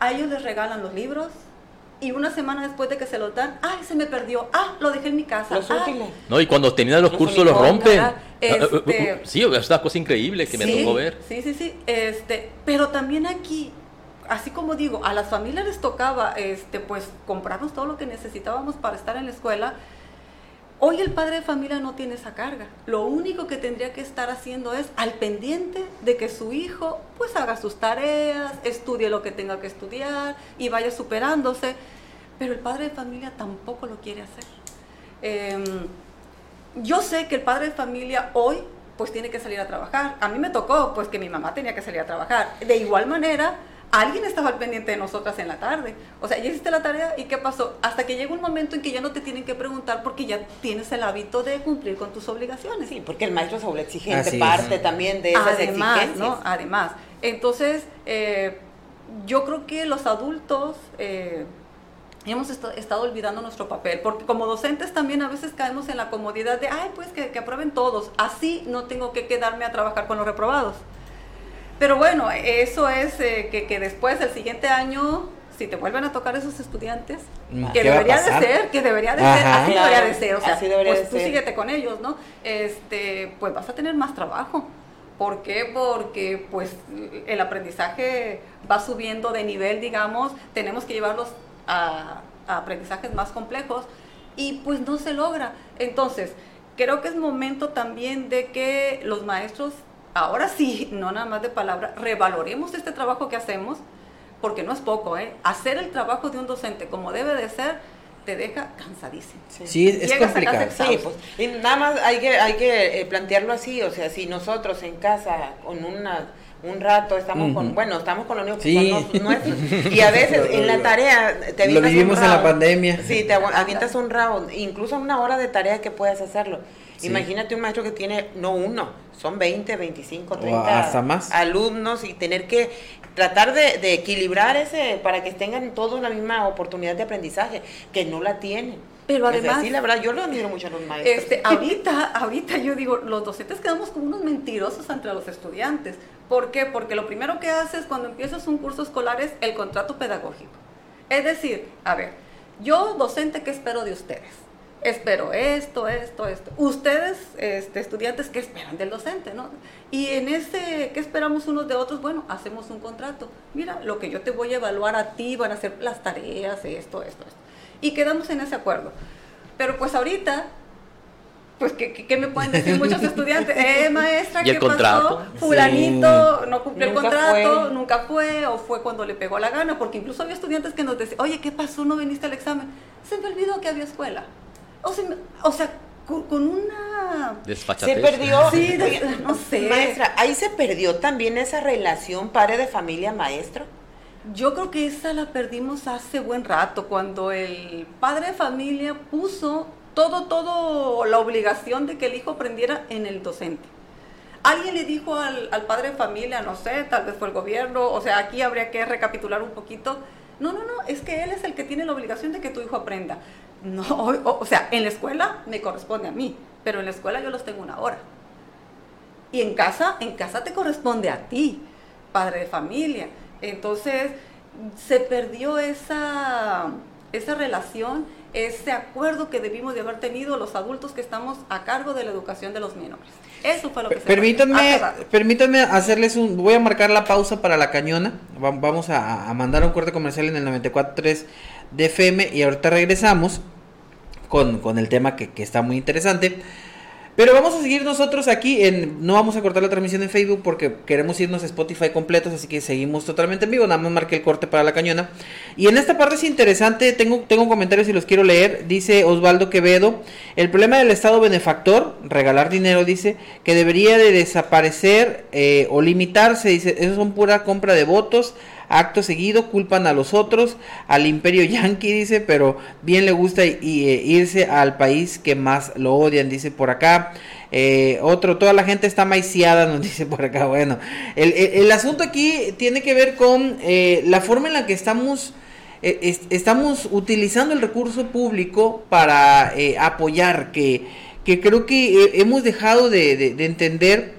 a ellos les regalan los libros, y una semana después de que se los dan, ay, se me perdió, ah, lo dejé en mi casa. Los ah, útiles. No, y cuando terminan los Los cursos los rompen. ¿verdad? Este- Sí, es una cosa increíble que me sí, tocó ver. Sí, sí, sí. Este, pero también aquí, así como digo, a las familias les tocaba, este, pues, comprarnos todo lo que necesitábamos para estar en la escuela. Hoy el padre de familia no tiene esa carga. Lo único que tendría que estar haciendo es al pendiente de que su hijo pues haga sus tareas, estudie lo que tenga que estudiar y vaya superándose. Pero el padre de familia tampoco lo quiere hacer. Em, yo sé que el padre de familia hoy pues tiene que salir a trabajar. A mí me tocó pues que mi mamá tenía que salir a trabajar. De igual manera, alguien estaba al pendiente de nosotras en la tarde. O sea, ya hiciste la tarea y ¿qué pasó? Hasta que llega un momento en que ya no te tienen que preguntar porque ya tienes el hábito de cumplir con tus obligaciones. Sí, porque el maestro es exigente, Así es. parte también de esas Además, exigencias. ¿no? Además. Entonces, eh, yo creo que los adultos eh, hemos estado olvidando nuestro papel, porque como docentes también a veces caemos en la comodidad de, ay, pues que, que aprueben todos, así no tengo que quedarme a trabajar con los reprobados. Pero bueno, eso es eh, que, que después, el siguiente año, si te vuelven a tocar esos estudiantes, Mm, que ¿qué va a debería de ser, que debería de ser, así Claro, debería de ser, o sea, así debería pues de tú ser. síguete con ellos, ¿no? Este, pues vas a tener más trabajo. ¿Por qué? Porque pues el aprendizaje va subiendo de nivel, digamos, tenemos que llevarlos a, a aprendizajes más complejos y pues no se logra. Entonces, creo que es momento también de que los maestros, ahora sí, no nada más de palabra, revaloremos este trabajo que hacemos, porque no es poco, ¿eh? Hacer el trabajo de un docente como debe de ser, te deja cansadísimo. Sí, es, es Llegas complicado. Sí, pues, y nada más hay que, hay que eh, plantearlo así, o sea, si nosotros en casa con una un rato estamos con, bueno, estamos con los niños Sí. con los nuestros, y a veces en la tarea te Lo avientas un vivimos en la round. pandemia. Sí, te avientas un round, incluso en una hora de tarea que puedas hacerlo. Sí. Imagínate un maestro que tiene, no uno, son 20, 25, O 30 hasta más. alumnos y tener que tratar de, de equilibrar ese para que tengan todos la misma oportunidad de aprendizaje, que no la tienen. Pero O sea, además- sí, la verdad, yo lo admiro mucho a los maestros. Este, ahorita, ahorita yo digo, los docentes quedamos como unos mentirosos entre los estudiantes. ¿Por qué? Porque lo primero que haces cuando empiezas un curso escolar es el contrato pedagógico. Es decir, a ver, yo docente, ¿qué espero de ustedes? Espero esto, esto, esto. Ustedes, este, estudiantes, ¿qué esperan del docente? ¿no? Y en ese, ¿qué esperamos unos de otros? Bueno, hacemos un contrato. Mira, lo que yo te voy a evaluar a ti van a ser las tareas, esto, esto, esto. Y quedamos en ese acuerdo. Pero pues ahorita pues, ¿qué, qué- qué me pueden decir muchos [LAUGHS] estudiantes? Eh, maestra, ¿Y el ¿qué pasó? contrato? Fulanito no cumplió el contrato, fue. nunca fue, o fue cuando le pegó la gana, porque incluso había estudiantes que nos decían, oye, ¿qué pasó? ¿No viniste al examen? Se me olvidó que había escuela. O sea, me- o sea con, con una... Desfachatez. Se perdió. Sí, no sé. Maestra, ahí se perdió también esa relación padre de familia maestro. Yo creo que esa la perdimos hace buen rato, cuando el padre de familia puso todo, todo la obligación de que el hijo aprendiera en el docente. Alguien le dijo al, al padre de familia, no sé, tal vez fue el gobierno, o sea, aquí habría que recapitular un poquito. No, no, no, es que él es el que tiene la obligación de que tu hijo aprenda. No, o, o sea, en la escuela me corresponde a mí, pero en la escuela yo los tengo una hora. Y en casa, en casa te corresponde a ti, padre de familia. Entonces, se perdió esa, esa relación, ese acuerdo que debimos de haber tenido los adultos que estamos a cargo de la educación de los menores. Eso fue lo que se Permítanme, rato. permítanme hacerles un. Voy a marcar la pausa para la cañona. Va- Vamos a, a mandar un corte comercial en el 94.3 de FM y ahorita regresamos con, el tema que, que está muy interesante. Pero vamos a seguir nosotros aquí en. No vamos a cortar la transmisión en Facebook porque queremos irnos a Spotify completos, así que seguimos totalmente en vivo. Nada más marqué el corte para la cañona. Y en esta parte es interesante, tengo, tengo comentarios y los quiero leer. Dice Osvaldo Quevedo: El problema del Estado benefactor, regalar dinero, dice, que debería de desaparecer eh, o limitarse. Dice, eso son pura compra de votos. Acto seguido culpan a los otros, al imperio yanqui, dice, pero bien le gusta eh, irse al país que más lo odian, dice por acá. Eh, otro, toda la gente está maiciada, nos [LAUGHS] dice por acá. Bueno, el, asunto aquí tiene que ver con eh, la forma en la que estamos, eh, es- estamos utilizando el recurso público para eh, apoyar, que, que creo que hemos dejado de, de- de entender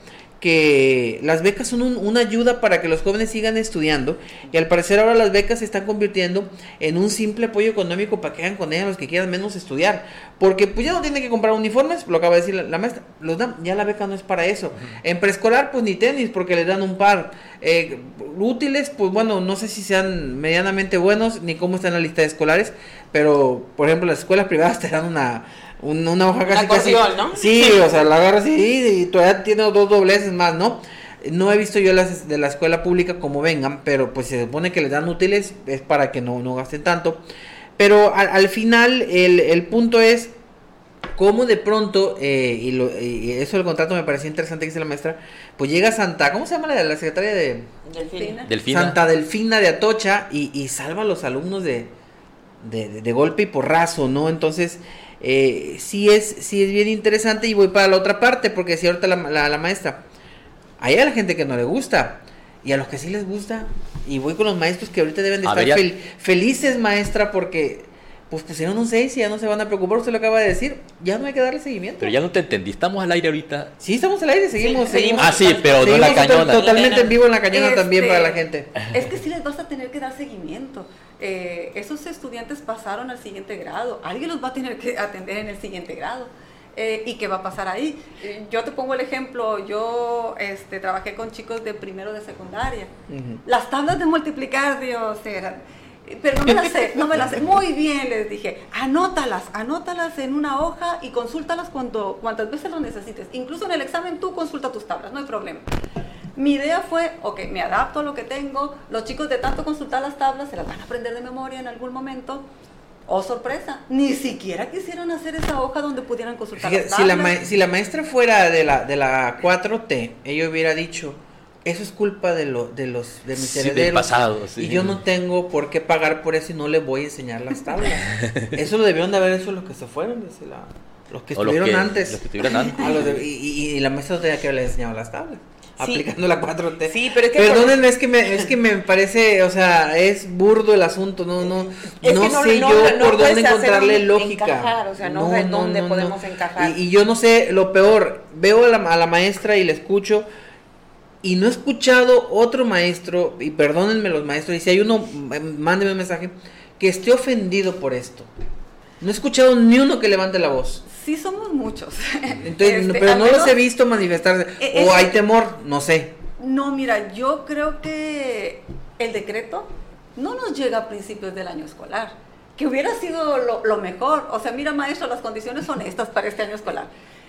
que las becas son una ayuda para que los jóvenes sigan estudiando y al parecer ahora las becas se están convirtiendo en un simple apoyo económico para que hagan con ellas los que quieran menos estudiar. Porque pues ya no tienen que comprar uniformes, lo acaba de decir la, maestra, los dan, ya la beca no es para eso. En preescolar pues ni tenis porque les dan un par. Eh, útiles pues bueno, no sé si sean medianamente buenos ni cómo están en la lista de escolares, pero por ejemplo las escuelas privadas te dan una una hoja casi, casi ¿no? Sí, o sea, la agarras y, y todavía tiene dos dobleces más, ¿no? No he visto yo las de la escuela pública como vengan, pero pues se supone que les dan útiles, es para que no, no gasten tanto. Pero al, final el, el, punto es cómo de pronto, eh, y, lo, y, eso del contrato me parecía interesante que dice la maestra, pues llega Santa, ¿cómo se llama la, la secretaria de... Delfina. Santa Delfina de Atocha y, y salva a los alumnos de, de, de golpe y porrazo, ¿no? Entonces eh, sí, es, sí es bien interesante y voy para la otra parte, porque decía ahorita la, la, maestra, hay a la gente que no le gusta y a los que sí les gusta, y voy con los maestros que ahorita deben de estar felices, maestra, porque pues pusieron un 6 y ya no se van a preocupar, usted lo acaba de decir, ya no hay que darle seguimiento. Pero ya no te entendí, ¿estamos al aire ahorita? Sí, estamos al aire, seguimos. seguimos, ah, sí, pero no en la cañona. Totalmente en vivo en la cañona también para la este, gente. Es que sí les vas a tener que dar seguimiento. Eh, esos estudiantes pasaron al siguiente grado, alguien los va a tener que atender en el siguiente grado. Eh, ¿Y qué va a pasar ahí? Eh, yo te pongo el ejemplo, yo este, trabajé con chicos de primero de secundaria. Las tablas de multiplicar, Dios, eran... Pero no me las sé, no me las sé. [LAUGHS] Muy bien, les dije, anótalas, anótalas en una hoja y consúltalas cuando, cuantas veces lo necesites. Incluso en el examen tú consulta tus tablas, no hay problema. Mi idea fue, ok, me adapto a lo que tengo, los chicos de tanto consultar las tablas se las van a aprender de memoria en algún momento. Oh, sorpresa, ni siquiera quisieron hacer esa hoja donde pudieran consultar las tablas. Si la, si la maestra fuera de la, de la 4T, ella hubiera dicho, eso es culpa de, lo, de los de mis herederos. pasado, Y yo no tengo por qué pagar por eso y no le voy a enseñar las tablas. [LAUGHS] eso lo debieron de haber hecho los que se fueron, los que estuvieron antes. Los que estuvieron [LAUGHS] antes. y, la maestra tenía que haberle enseñado las tablas [LAUGHS] aplicando la 4T. Sí, pero es que Perdónenme, es que me es que me parece, o sea, es burdo el asunto, no no no, sé yo por dónde encontrarle lógica. Encajar, o sea, no, sé dónde podemos encajar. Y, yo no sé, lo peor, veo a la, a la maestra y le escucho y no he escuchado otro maestro, y perdónenme los maestros, y si hay uno, mándeme un mensaje, que esté ofendido por esto. No he escuchado ni uno que levante la voz sí somos muchos. [LAUGHS] Entonces, este, pero no los he visto manifestarse. E, o hay temor, no sé. No, mira, yo creo que el decreto no nos llega a principios del año escolar, que hubiera sido lo, mejor. O sea, mira, maestro, las condiciones son estas para este año escolar.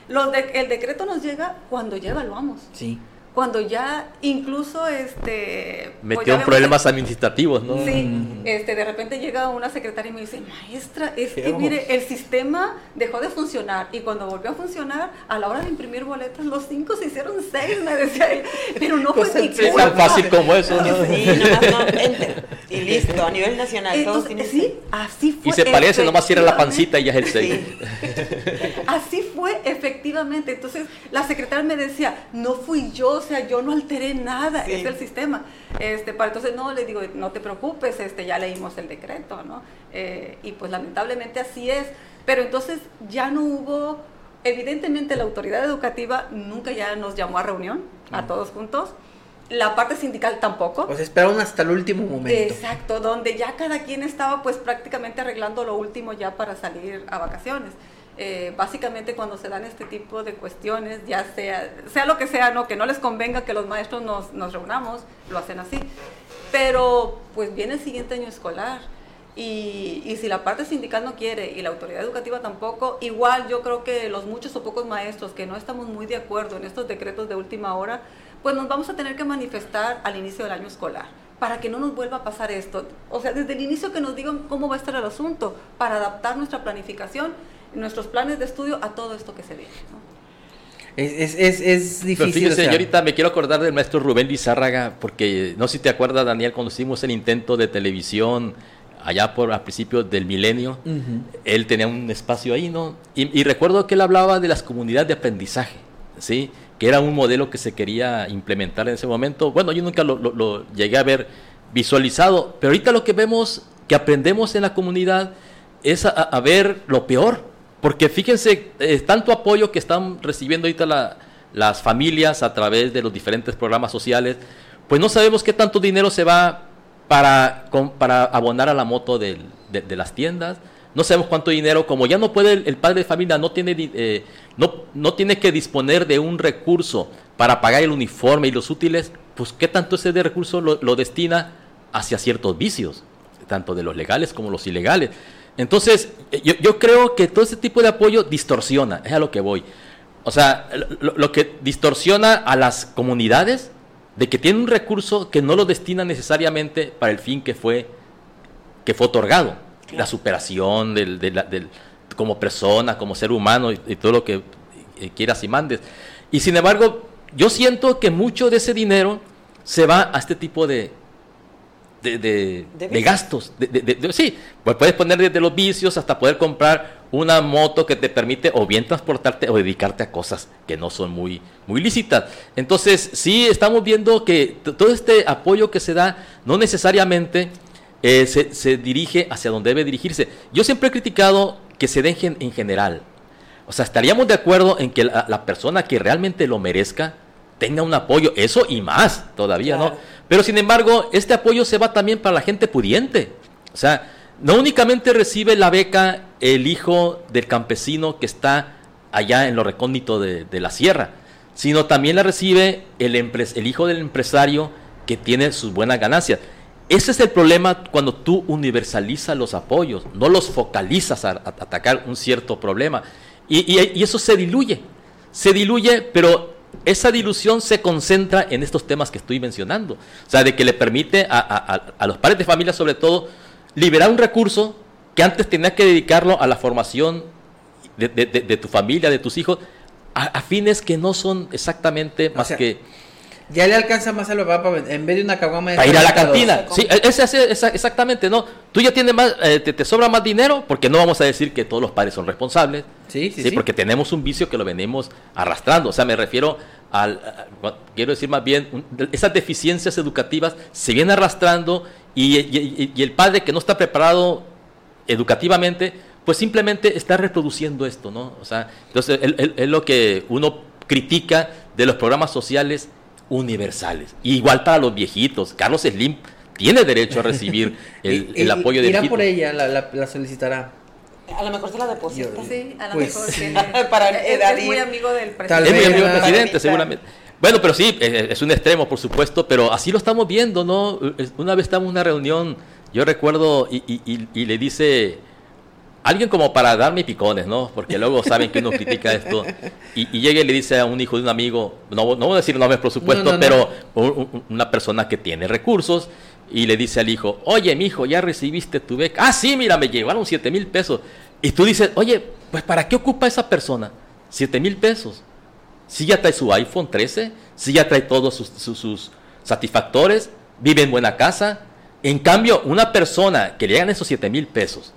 Los de, el decreto nos llega cuando ya evaluamos. Sí cuando ya incluso este pues metió problemas administrativos, ¿no? Sí, mm. este de repente llega una secretaria y me dice, "Maestra, es que mire, el sistema dejó de funcionar y cuando volvió a funcionar, a la hora de imprimir boletas los cinco se hicieron seis", me decía él, pero no fue ni pues tan fácil como eso, ¿no? Sí, nomás no, y listo, a nivel nacional Entonces, todos sí, así fue. Y se parece, nomás cierra la pancita y ya es el seis. [LAUGHS] así fue efectivamente. Entonces, la secretaria me decía, "No fui yo, sea, yo no alteré nada, es el sistema. Este, para entonces no, le digo, no te preocupes, este, ya leímos el decreto, ¿no? Eh, y pues lamentablemente así es, pero entonces ya no hubo, evidentemente la autoridad educativa nunca ya nos llamó a reunión, a todos juntos, la parte sindical tampoco. Pues esperaron hasta el último momento. Exacto, donde ya cada quien estaba pues prácticamente arreglando lo último ya para salir a vacaciones. Eh, básicamente cuando se dan este tipo de cuestiones, ya sea, sea lo que sea, no, que no les convenga que los maestros nos, nos reunamos, lo hacen así. Pero pues viene el siguiente año escolar y, y, si la parte sindical no quiere y la autoridad educativa tampoco, igual yo creo que los muchos o pocos maestros que no estamos muy de acuerdo en estos decretos de última hora, pues nos vamos a tener que manifestar al inicio del año escolar para que no nos vuelva a pasar esto. O sea, desde el inicio que nos digan cómo va a estar el asunto, para adaptar nuestra planificación nuestros planes de estudio a todo esto que se viene. Es, es, es, difícil. Pero me quiero acordar del maestro Rubén Lizárraga, porque no sé si te acuerdas, Daniel, cuando hicimos el intento de televisión allá por a principios del milenio, él tenía un espacio ahí, ¿no? Y, recuerdo que él hablaba de las comunidades de aprendizaje, ¿sí? Que era un modelo que se quería implementar en ese momento. Bueno, yo nunca lo, lo llegué a ver visualizado, pero ahorita lo que vemos que aprendemos en la comunidad es a, ver lo peor, porque fíjense, tanto apoyo que están recibiendo ahorita las familias a través de los diferentes programas sociales, pues no sabemos qué tanto dinero se va para, para abonar a la moto de, las tiendas. No sabemos cuánto dinero, como ya no puede el, padre de familia, no tiene, eh, no, no tiene que disponer de un recurso para pagar el uniforme y los útiles, pues qué tanto ese de recurso lo, destina hacia ciertos vicios, tanto de los legales como los ilegales. Entonces, yo, yo, creo que todo ese tipo de apoyo distorsiona, es a lo que voy. O sea, lo, lo que distorsiona a las comunidades de que tiene un recurso que no lo destina necesariamente para el fin que fue, que fue otorgado. La superación del, del, como persona, como ser humano y, todo lo que eh, quieras y mandes. Y sin embargo, yo siento que mucho de ese dinero se va a este tipo de, de, de, gastos. sí, pues puedes poner desde los vicios hasta poder comprar una moto que te permite o bien transportarte o dedicarte a cosas que no son muy, muy lícitas. Entonces, sí estamos viendo que todo este apoyo que se da no necesariamente eh, se, dirige hacia donde debe dirigirse. Yo siempre he criticado que se dejen en general. O sea, estaríamos de acuerdo en que la, persona que realmente lo merezca tenga un apoyo, eso y más todavía, ¿no? Pero sin embargo, este apoyo se va también para la gente pudiente. O sea, no únicamente recibe la beca el hijo del campesino que está allá en lo recóndito de, la sierra, sino también la recibe el, el hijo del empresario que tiene sus buenas ganancias. Ese es el problema cuando tú universalizas los apoyos, no los focalizas a, atacar un cierto problema. Y, eso se diluye, se diluye, pero esa dilución se concentra en estos temas que estoy mencionando. O sea, de que le permite a, a los padres de familia, sobre todo, liberar un recurso que antes tenías que dedicarlo a la formación de, tu familia, de tus hijos, a, fines que no son exactamente más que... Ya le alcanza más a lo papá en vez de una caguama de... Para ir a la cantina. Sí, exactamente, ¿no? Tú ya tienes más, eh, te, sobra más dinero, porque no vamos a decir que todos los padres son responsables. Sí, sí, sí. Porque tenemos un vicio que lo venimos arrastrando. O sea, me refiero al, quiero decir más bien, esas deficiencias educativas se vienen arrastrando y, el padre que no está preparado educativamente, pues simplemente está reproduciendo esto, ¿no? O sea, entonces es lo que uno critica de los programas sociales universales. igual para los viejitos. Carlos Slim tiene derecho a recibir [LAUGHS] el, apoyo de Irá por ella, la, solicitará. A lo mejor se la deposita. Sí, a lo pues, mejor. [LAUGHS] para es, muy amigo del presidente. Es muy amigo del presidente, seguramente. Bueno, pero sí, es un extremo, por supuesto, pero así lo estamos viendo, ¿no? Una vez estamos en una reunión, yo recuerdo, y, le dice alguien como para darme picones, ¿no? Porque luego saben que uno critica esto. Y, llega y le dice a un hijo de un amigo, no, no voy a decir nombres, por supuesto, pero una persona que tiene recursos, y le dice al hijo, oye, mi hijo, ya recibiste tu beca. Ah, sí, mira, me llevaron 7 mil pesos. Y tú dices, oye, pues ¿para qué ocupa esa persona? 7 mil pesos. Si ya trae su iPhone 13, si ya trae todos sus, satisfactores, vive en buena casa. En cambio, una persona que le llegan esos 7 mil pesos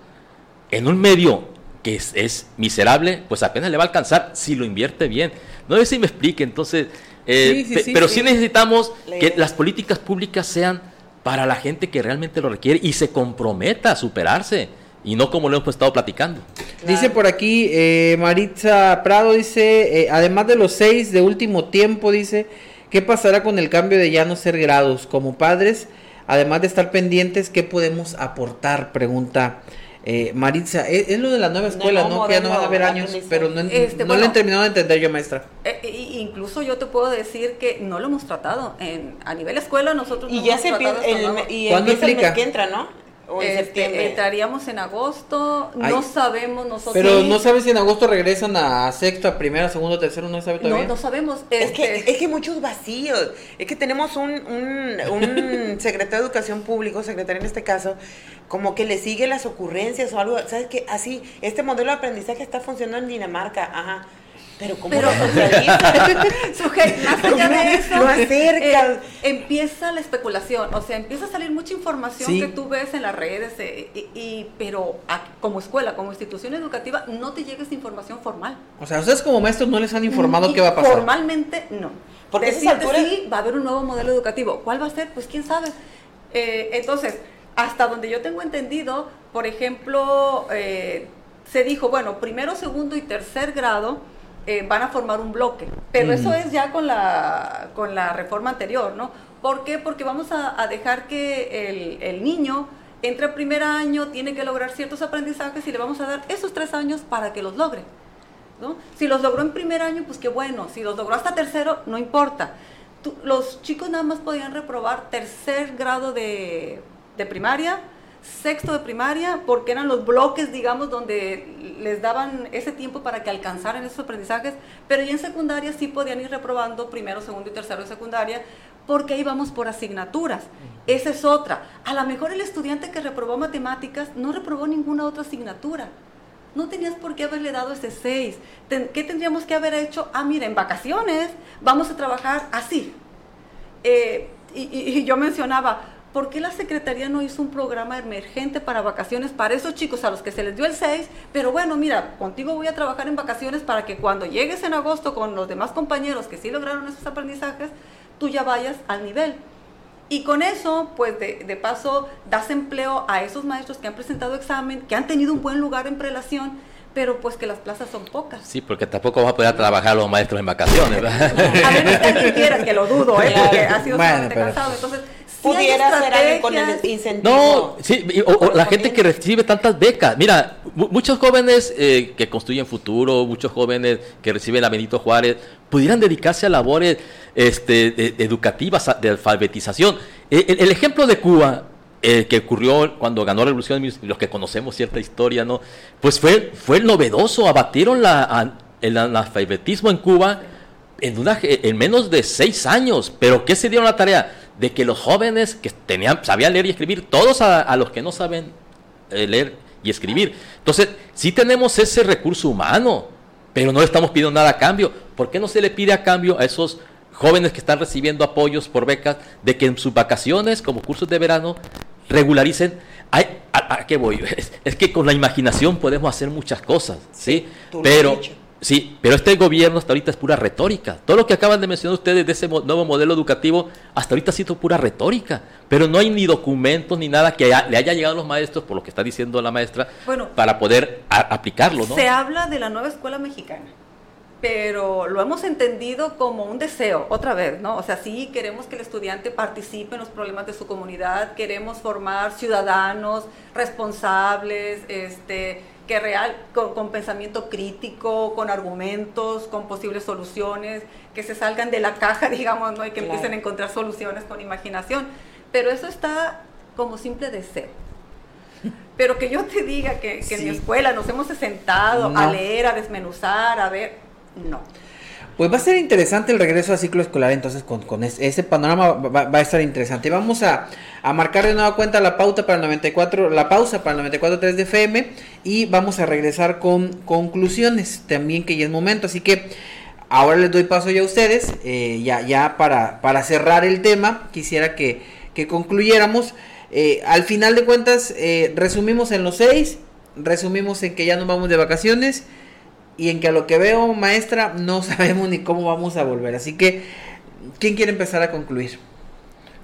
en un medio que es, miserable, pues apenas le va a alcanzar si lo invierte bien. No sé si me explique, entonces, eh, pero sí, necesitamos que las políticas públicas sean para la gente que realmente lo requiere y se comprometa a superarse y no como lo hemos estado platicando. Dice por aquí eh, Maritza Prado, dice, eh, además de los seis de último tiempo, dice, ¿qué pasará con el cambio de ya no ser grados? Como padres, además de estar pendientes, ¿qué podemos aportar? Pregunta eh, Maritza. Es, lo de la nueva escuela, ¿no? que ya no van a haber años, pero no, este, no le he terminado de entender yo, maestra. Eh, incluso yo te puedo decir que no lo hemos tratado. En, a nivel escuela nosotros y no ya se empieza el, y ¿Cuándo el mes que entra, ¿no? O en este, entraríamos en agosto, no sabemos nosotros. Pero no sabes si en agosto regresan a sexto, a primero, segundo, tercero, no sabe todavía. No, no sabemos. Es, que, este, es que muchos vacíos. Es que tenemos un, un, un [LAUGHS] secretario de Educación Pública, secretario en este caso, como que le sigue las ocurrencias o algo. ¿Sabes qué? Así, este modelo de aprendizaje está funcionando en Dinamarca. Ajá pero como lo [LAUGHS] más allá de eso, eh, empieza la especulación, o sea, empieza a salir mucha información que tú ves en las redes, eh, y, pero como escuela, como institución educativa, no te llega esa información formal. O sea, ustedes como maestros no les han informado qué va a pasar. Formalmente, no. Porque sí, va a haber un nuevo modelo educativo. ¿Cuál va a ser? Pues quién sabe. Eh, entonces, hasta donde yo tengo entendido, por ejemplo, se dijo, bueno, primero, segundo y tercer grado, eh, van a formar un bloque. Pero eso es ya con la, con la reforma anterior, ¿no? ¿Por qué? Porque vamos a, dejar que el, el niño entre primer año, tiene que lograr ciertos aprendizajes y le vamos a dar esos tres años para que los logre. ¿no? Si los logró en primer año, pues qué bueno. Si los logró hasta tercero, no importa. los chicos nada más podían reprobar tercer grado de, de primaria, sexto de primaria, porque eran los bloques, digamos, donde les daban ese tiempo para que alcanzaran esos aprendizajes, pero ya en secundaria sí podían ir reprobando primero, segundo y tercero de secundaria, porque ahí vamos por asignaturas. Esa es otra. A lo mejor el estudiante que reprobó matemáticas no reprobó ninguna otra asignatura. No tenías por qué haberle dado ese 6. ¿Qué tendríamos que haber hecho? Ah, mira, en vacaciones vamos a trabajar así. Eh, y, yo mencionaba, ¿por qué la Secretaría no hizo un programa emergente para vacaciones para esos chicos a los que se les dio el 6? Pero bueno, mira, contigo voy a trabajar en vacaciones para que cuando llegues en agosto con los demás compañeros que sí lograron esos aprendizajes, tú ya vayas al nivel. Y con eso, pues de, paso, das empleo a esos maestros que han presentado examen, que han tenido un buen lugar en prelación, pero pues que las plazas son pocas. Sí, porque tampoco vas a poder trabajar los maestros en vacaciones. ¿verdad? A menos que alguien quiera, que lo dudo, ¿eh? porque [LAUGHS] ha sido bueno, casado. Entonces, pudiera ser alguien con el incentivo. No, sí, o, la gente que recibe tantas becas. Mira, muchos jóvenes eh, que construyen futuro, muchos jóvenes que reciben a Benito Juárez, pudieran dedicarse a labores este, educativas, de alfabetización. E, el, ejemplo de Cuba, eh, que ocurrió cuando ganó la revolución, los que conocemos cierta historia, ¿no? Pues fue, fue novedoso, abatieron la, el analfabetismo en Cuba en, una, en menos de seis años. Pero ¿qué se dieron la tarea? De que los jóvenes que tenían, sabían leer y escribir, todos a, los que no saben eh, leer y escribir. Entonces, sí tenemos ese recurso humano, pero no le estamos pidiendo nada a cambio. ¿Por qué no se le pide a cambio a esos jóvenes que están recibiendo apoyos por becas de que en sus vacaciones, como cursos de verano, regularicen? ¿A, qué voy? [LAUGHS] Es, que con la imaginación podemos hacer muchas cosas, ¿sí? pero Sí, pero este gobierno hasta ahorita es pura retórica. Todo lo que acaban de mencionar ustedes de ese nuevo modelo educativo, hasta ahorita ha sido pura retórica. Pero no hay ni documentos ni nada que le haya llegado a los maestros, por lo que está diciendo la maestra, para poder aplicarlo. ¿no? Se habla de la nueva escuela mexicana, pero lo hemos entendido como un deseo, otra vez, ¿no? O sea, sí queremos que el estudiante participe en los problemas de su comunidad, queremos formar ciudadanos responsables, este que real, con, pensamiento crítico, con argumentos, con posibles soluciones, que se salgan de la caja, [LAUGHS] digamos, ¿no? y que empiecen a encontrar soluciones con imaginación. Pero eso está como simple deseo. Pero que yo te diga que, en mi escuela nos hemos sentado a leer, a desmenuzar, a ver, no. Pues va a ser interesante el regreso al ciclo escolar, entonces con, ese, panorama va, a estar interesante. Vamos a, marcar de nueva cuenta la pauta para el 94, la pausa para el 94.3 de FM y vamos a regresar con conclusiones también que ya es momento. Así que ahora les doy paso ya a ustedes, eh, ya, ya para, para cerrar el tema, quisiera que, concluyéramos. Eh, al final de cuentas, eh, resumimos en los seis, resumimos en que ya nos vamos de vacaciones y en que a lo que veo, maestra, no [LAUGHS] sabemos ni cómo vamos a volver. Así que, ¿quién quiere empezar a concluir?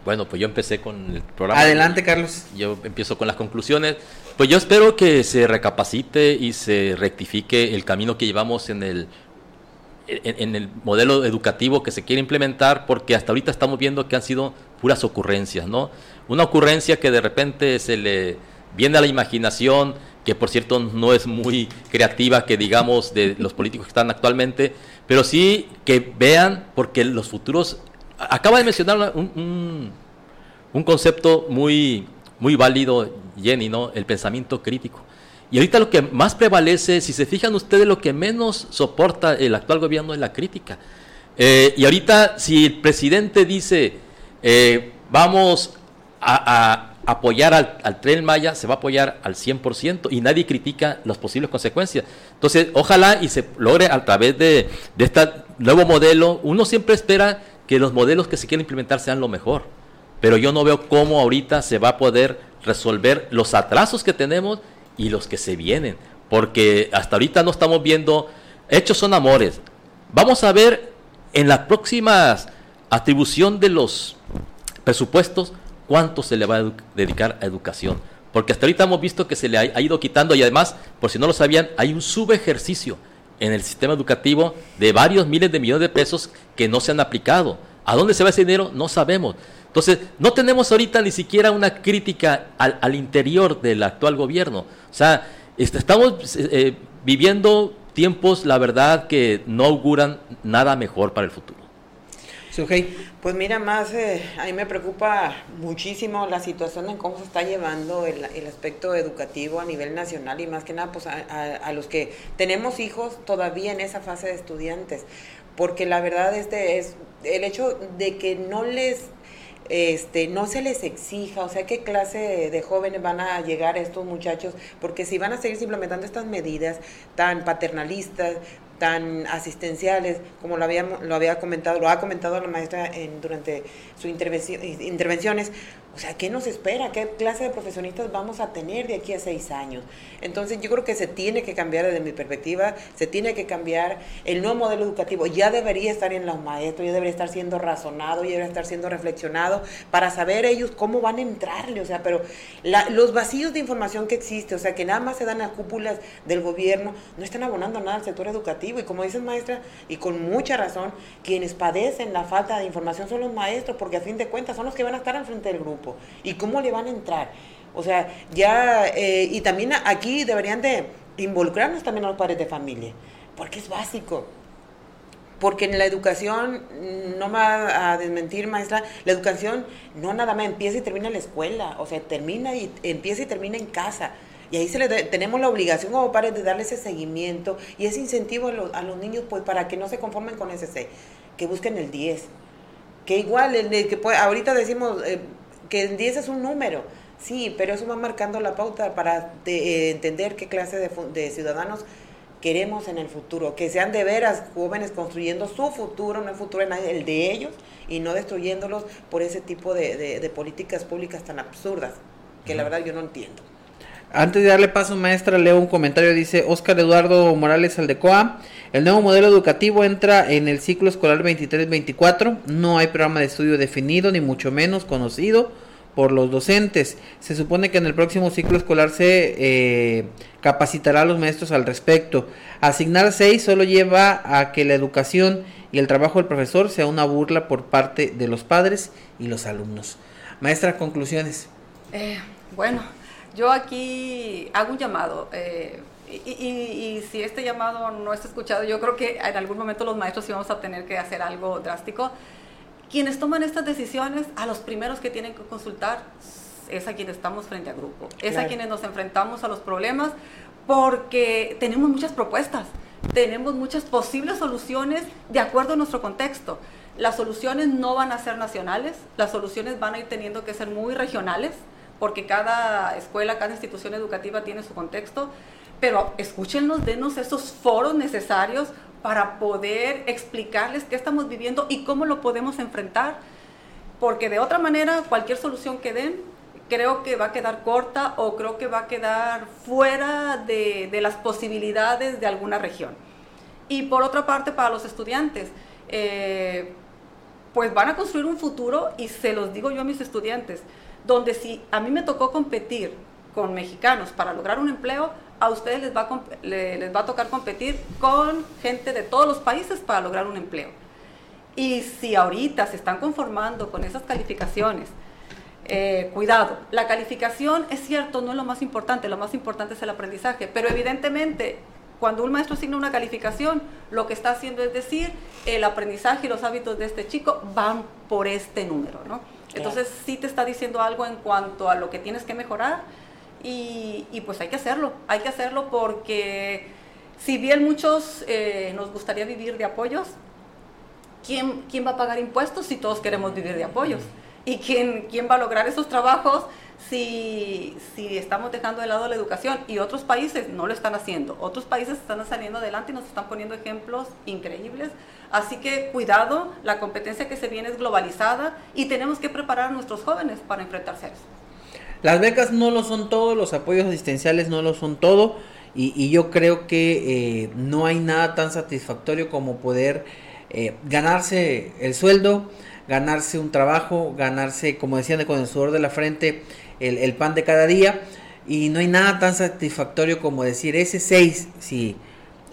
Bueno, pues yo empecé con el programa. Adelante, Carlos. Yo empiezo con las conclusiones. Pues yo espero que se recapacite y se rectifique el camino que llevamos en el, en, el modelo educativo que se quiere implementar, porque hasta ahorita estamos viendo que han sido puras ocurrencias, ¿no? Una ocurrencia que de repente se le viene a la imaginación, que por cierto no es muy creativa que digamos de los políticos que están actualmente, pero sí que vean, porque los futuros, acaba de mencionar un, un, concepto muy, muy válido, Jenny, ¿no? El pensamiento crítico. Y ahorita lo que más prevalece, si se fijan ustedes, lo que menos soporta el actual gobierno es la crítica. Eh, y ahorita, si el presidente dice, eh, vamos a apoyar al, tren Maya, se va a apoyar al 100% y nadie critica las posibles consecuencias. Entonces, ojalá y se logre a través de, este nuevo modelo, uno siempre espera que los modelos que se quieren implementar sean lo mejor, pero yo no veo cómo ahorita se va a poder resolver los atrasos que tenemos y los que se vienen, porque hasta ahorita no estamos viendo, hechos son amores. Vamos a ver en la próxima atribución de los presupuestos, cuánto se le va a dedicar a educación. Porque hasta ahorita hemos visto que se le ha, ido quitando y además, por si no lo sabían, hay un subejercicio en el sistema educativo de varios miles de millones de pesos que no se han aplicado. ¿A dónde se va ese dinero? No sabemos. Entonces, no tenemos ahorita ni siquiera una crítica al, interior del actual gobierno. O sea, estamos eh, viviendo tiempos, la verdad, que no auguran nada mejor para el futuro. Pues mira, más eh, a mí me preocupa muchísimo la situación en cómo se está llevando el, aspecto educativo a nivel nacional y más que nada pues a, los que tenemos hijos todavía en esa fase de estudiantes, porque la verdad este es el hecho de que no les este, no se les exija, o sea, qué clase de jóvenes van a llegar estos muchachos, porque si van a seguir implementando estas medidas tan paternalistas, tan asistenciales, como lo, habíamos, lo había comentado, lo ha comentado la maestra en, durante sus intervenciones, o sea, ¿qué nos espera? ¿Qué clase de profesionistas vamos a tener de aquí a seis años? Entonces yo creo que se tiene que cambiar desde mi perspectiva, se tiene que cambiar el nuevo modelo educativo. Ya debería estar en los maestros, ya debería estar siendo razonado, ya debería estar siendo reflexionado para saber ellos cómo van a entrarle. O sea, pero los vacíos de información que existe, o sea, que nada más se dan a cúpulas del gobierno, no están abonando nada al sector educativo. Y como dices maestra, y con mucha razón, quienes padecen la falta de información son los maestros, porque a fin de cuentas son los que van a estar al frente del grupo y cómo le van a entrar. O sea, ya, eh, y también aquí deberían de involucrarnos también a los padres de familia, porque es básico. Porque en la educación, no me va a desmentir, maestra, la educación no nada más empieza y termina en la escuela, o sea, termina y empieza y termina en casa. Y ahí se le tenemos la obligación como padres de darle ese seguimiento y ese incentivo a, los niños pues para que no se conformen con ese 6, que busquen el 10. Que igual, el, que puede, ahorita decimos, eh, que el 10 es un número, sí, pero eso va marcando la pauta para eh, entender qué clase de, ciudadanos queremos en el futuro, que sean de veras jóvenes construyendo su futuro, no el futuro el de ellos, y no destruyéndolos por ese tipo de, políticas públicas tan absurdas, que la verdad yo no entiendo. Antes de darle paso, maestra, leo un comentario, dice Oscar Eduardo Morales Aldecoa, el nuevo modelo educativo entra en el ciclo escolar 23-24, no hay programa de estudio definido, ni mucho menos conocido por los docentes. Se supone que en el próximo ciclo escolar se eh, capacitará a los maestros al respecto. Asignar seis solo lleva a que la educación y el trabajo del profesor sea una burla por parte de los padres y los alumnos. Maestra, conclusiones. Eh, bueno, yo aquí hago un llamado. Eh, y, si este llamado no es escuchado, yo creo que en algún momento los maestros íbamos a tener que hacer algo drástico. Quienes toman estas decisiones, a los primeros que tienen que consultar es a quienes estamos frente a grupo, es a quienes nos enfrentamos a los problemas, porque tenemos muchas propuestas, tenemos muchas posibles soluciones de acuerdo a nuestro contexto. Las soluciones no van a ser nacionales, las soluciones van a ir teniendo que ser muy regionales porque cada escuela, cada institución educativa tiene su contexto, pero escúchenos, denos esos foros necesarios para poder explicarles qué estamos viviendo y cómo lo podemos enfrentar, porque de otra manera cualquier solución que den creo que va a quedar corta o creo que va a quedar fuera de, las posibilidades de alguna región. Y por otra parte, para los estudiantes, eh, pues van a construir un futuro y se los digo yo a mis estudiantes, donde si a mí me tocó competir con mexicanos para lograr un empleo, a ustedes les va a, les va a tocar competir con gente de todos los países para lograr un empleo. Y si ahorita se están conformando con esas calificaciones, eh, cuidado, la calificación es cierto, no es lo más importante, lo más importante es el aprendizaje, pero evidentemente cuando un maestro asigna una calificación, lo que está haciendo es decir, el aprendizaje y los hábitos de este chico van por este número, ¿no? Entonces sí te está diciendo algo en cuanto a lo que tienes que mejorar y, pues hay que hacerlo, hay que hacerlo porque si bien muchos eh, nos gustaría vivir de apoyos, ¿quién, ¿quién va a pagar impuestos si todos queremos vivir de apoyos? ¿Y quién, quién va a lograr esos trabajos si, si estamos dejando de lado la educación? Y otros países no lo están haciendo. Otros países están saliendo adelante y nos están poniendo ejemplos increíbles. Así que cuidado, la competencia que se viene es globalizada y tenemos que preparar a nuestros jóvenes para enfrentarse a eso. Las becas no lo son todo, los apoyos asistenciales no lo son todo. Y, yo creo que eh, no hay nada tan satisfactorio como poder eh, ganarse el sueldo, ganarse un trabajo, ganarse, como decían, con el sudor de la frente, el, pan de cada día. Y no hay nada tan satisfactorio como decir ese 6, si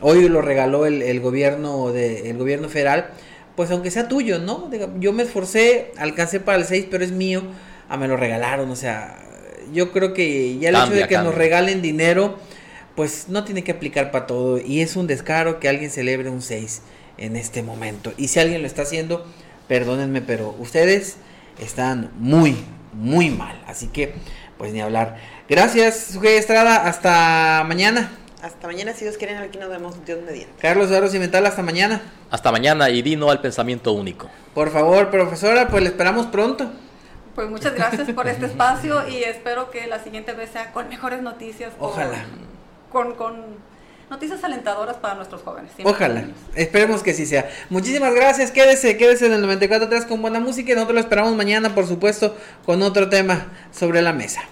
hoy lo regaló el, el gobierno de, el gobierno federal, pues aunque sea tuyo, ¿no? Yo me esforcé, alcancé para el 6, pero es mío, a ah, me lo regalaron, o sea, yo creo que ya el hecho de que nos regalen dinero, pues no tiene que aplicar para todo y es un descaro que alguien celebre un 6 en este momento. Y si alguien lo está haciendo, perdónenme, pero ustedes están muy, muy mal. Así que, pues ni hablar. Gracias, Sujei Estrada. Hasta mañana. Hasta mañana, si Dios quiere, aquí nos vemos, Dios mediante. Carlos Eduardo Cimental, hasta mañana. Hasta mañana y dino al pensamiento único. Por favor, profesora, pues le esperamos pronto. Pues muchas gracias por este espacio y espero que la siguiente vez sea con mejores noticias. Ojalá. Con, con noticias alentadoras para nuestros jóvenes. Ojalá. Esperemos que sí sea. Muchísimas gracias. Quédese, quédese en el 94.3 con buena música y nosotros lo esperamos mañana, por supuesto, con otro tema sobre la mesa.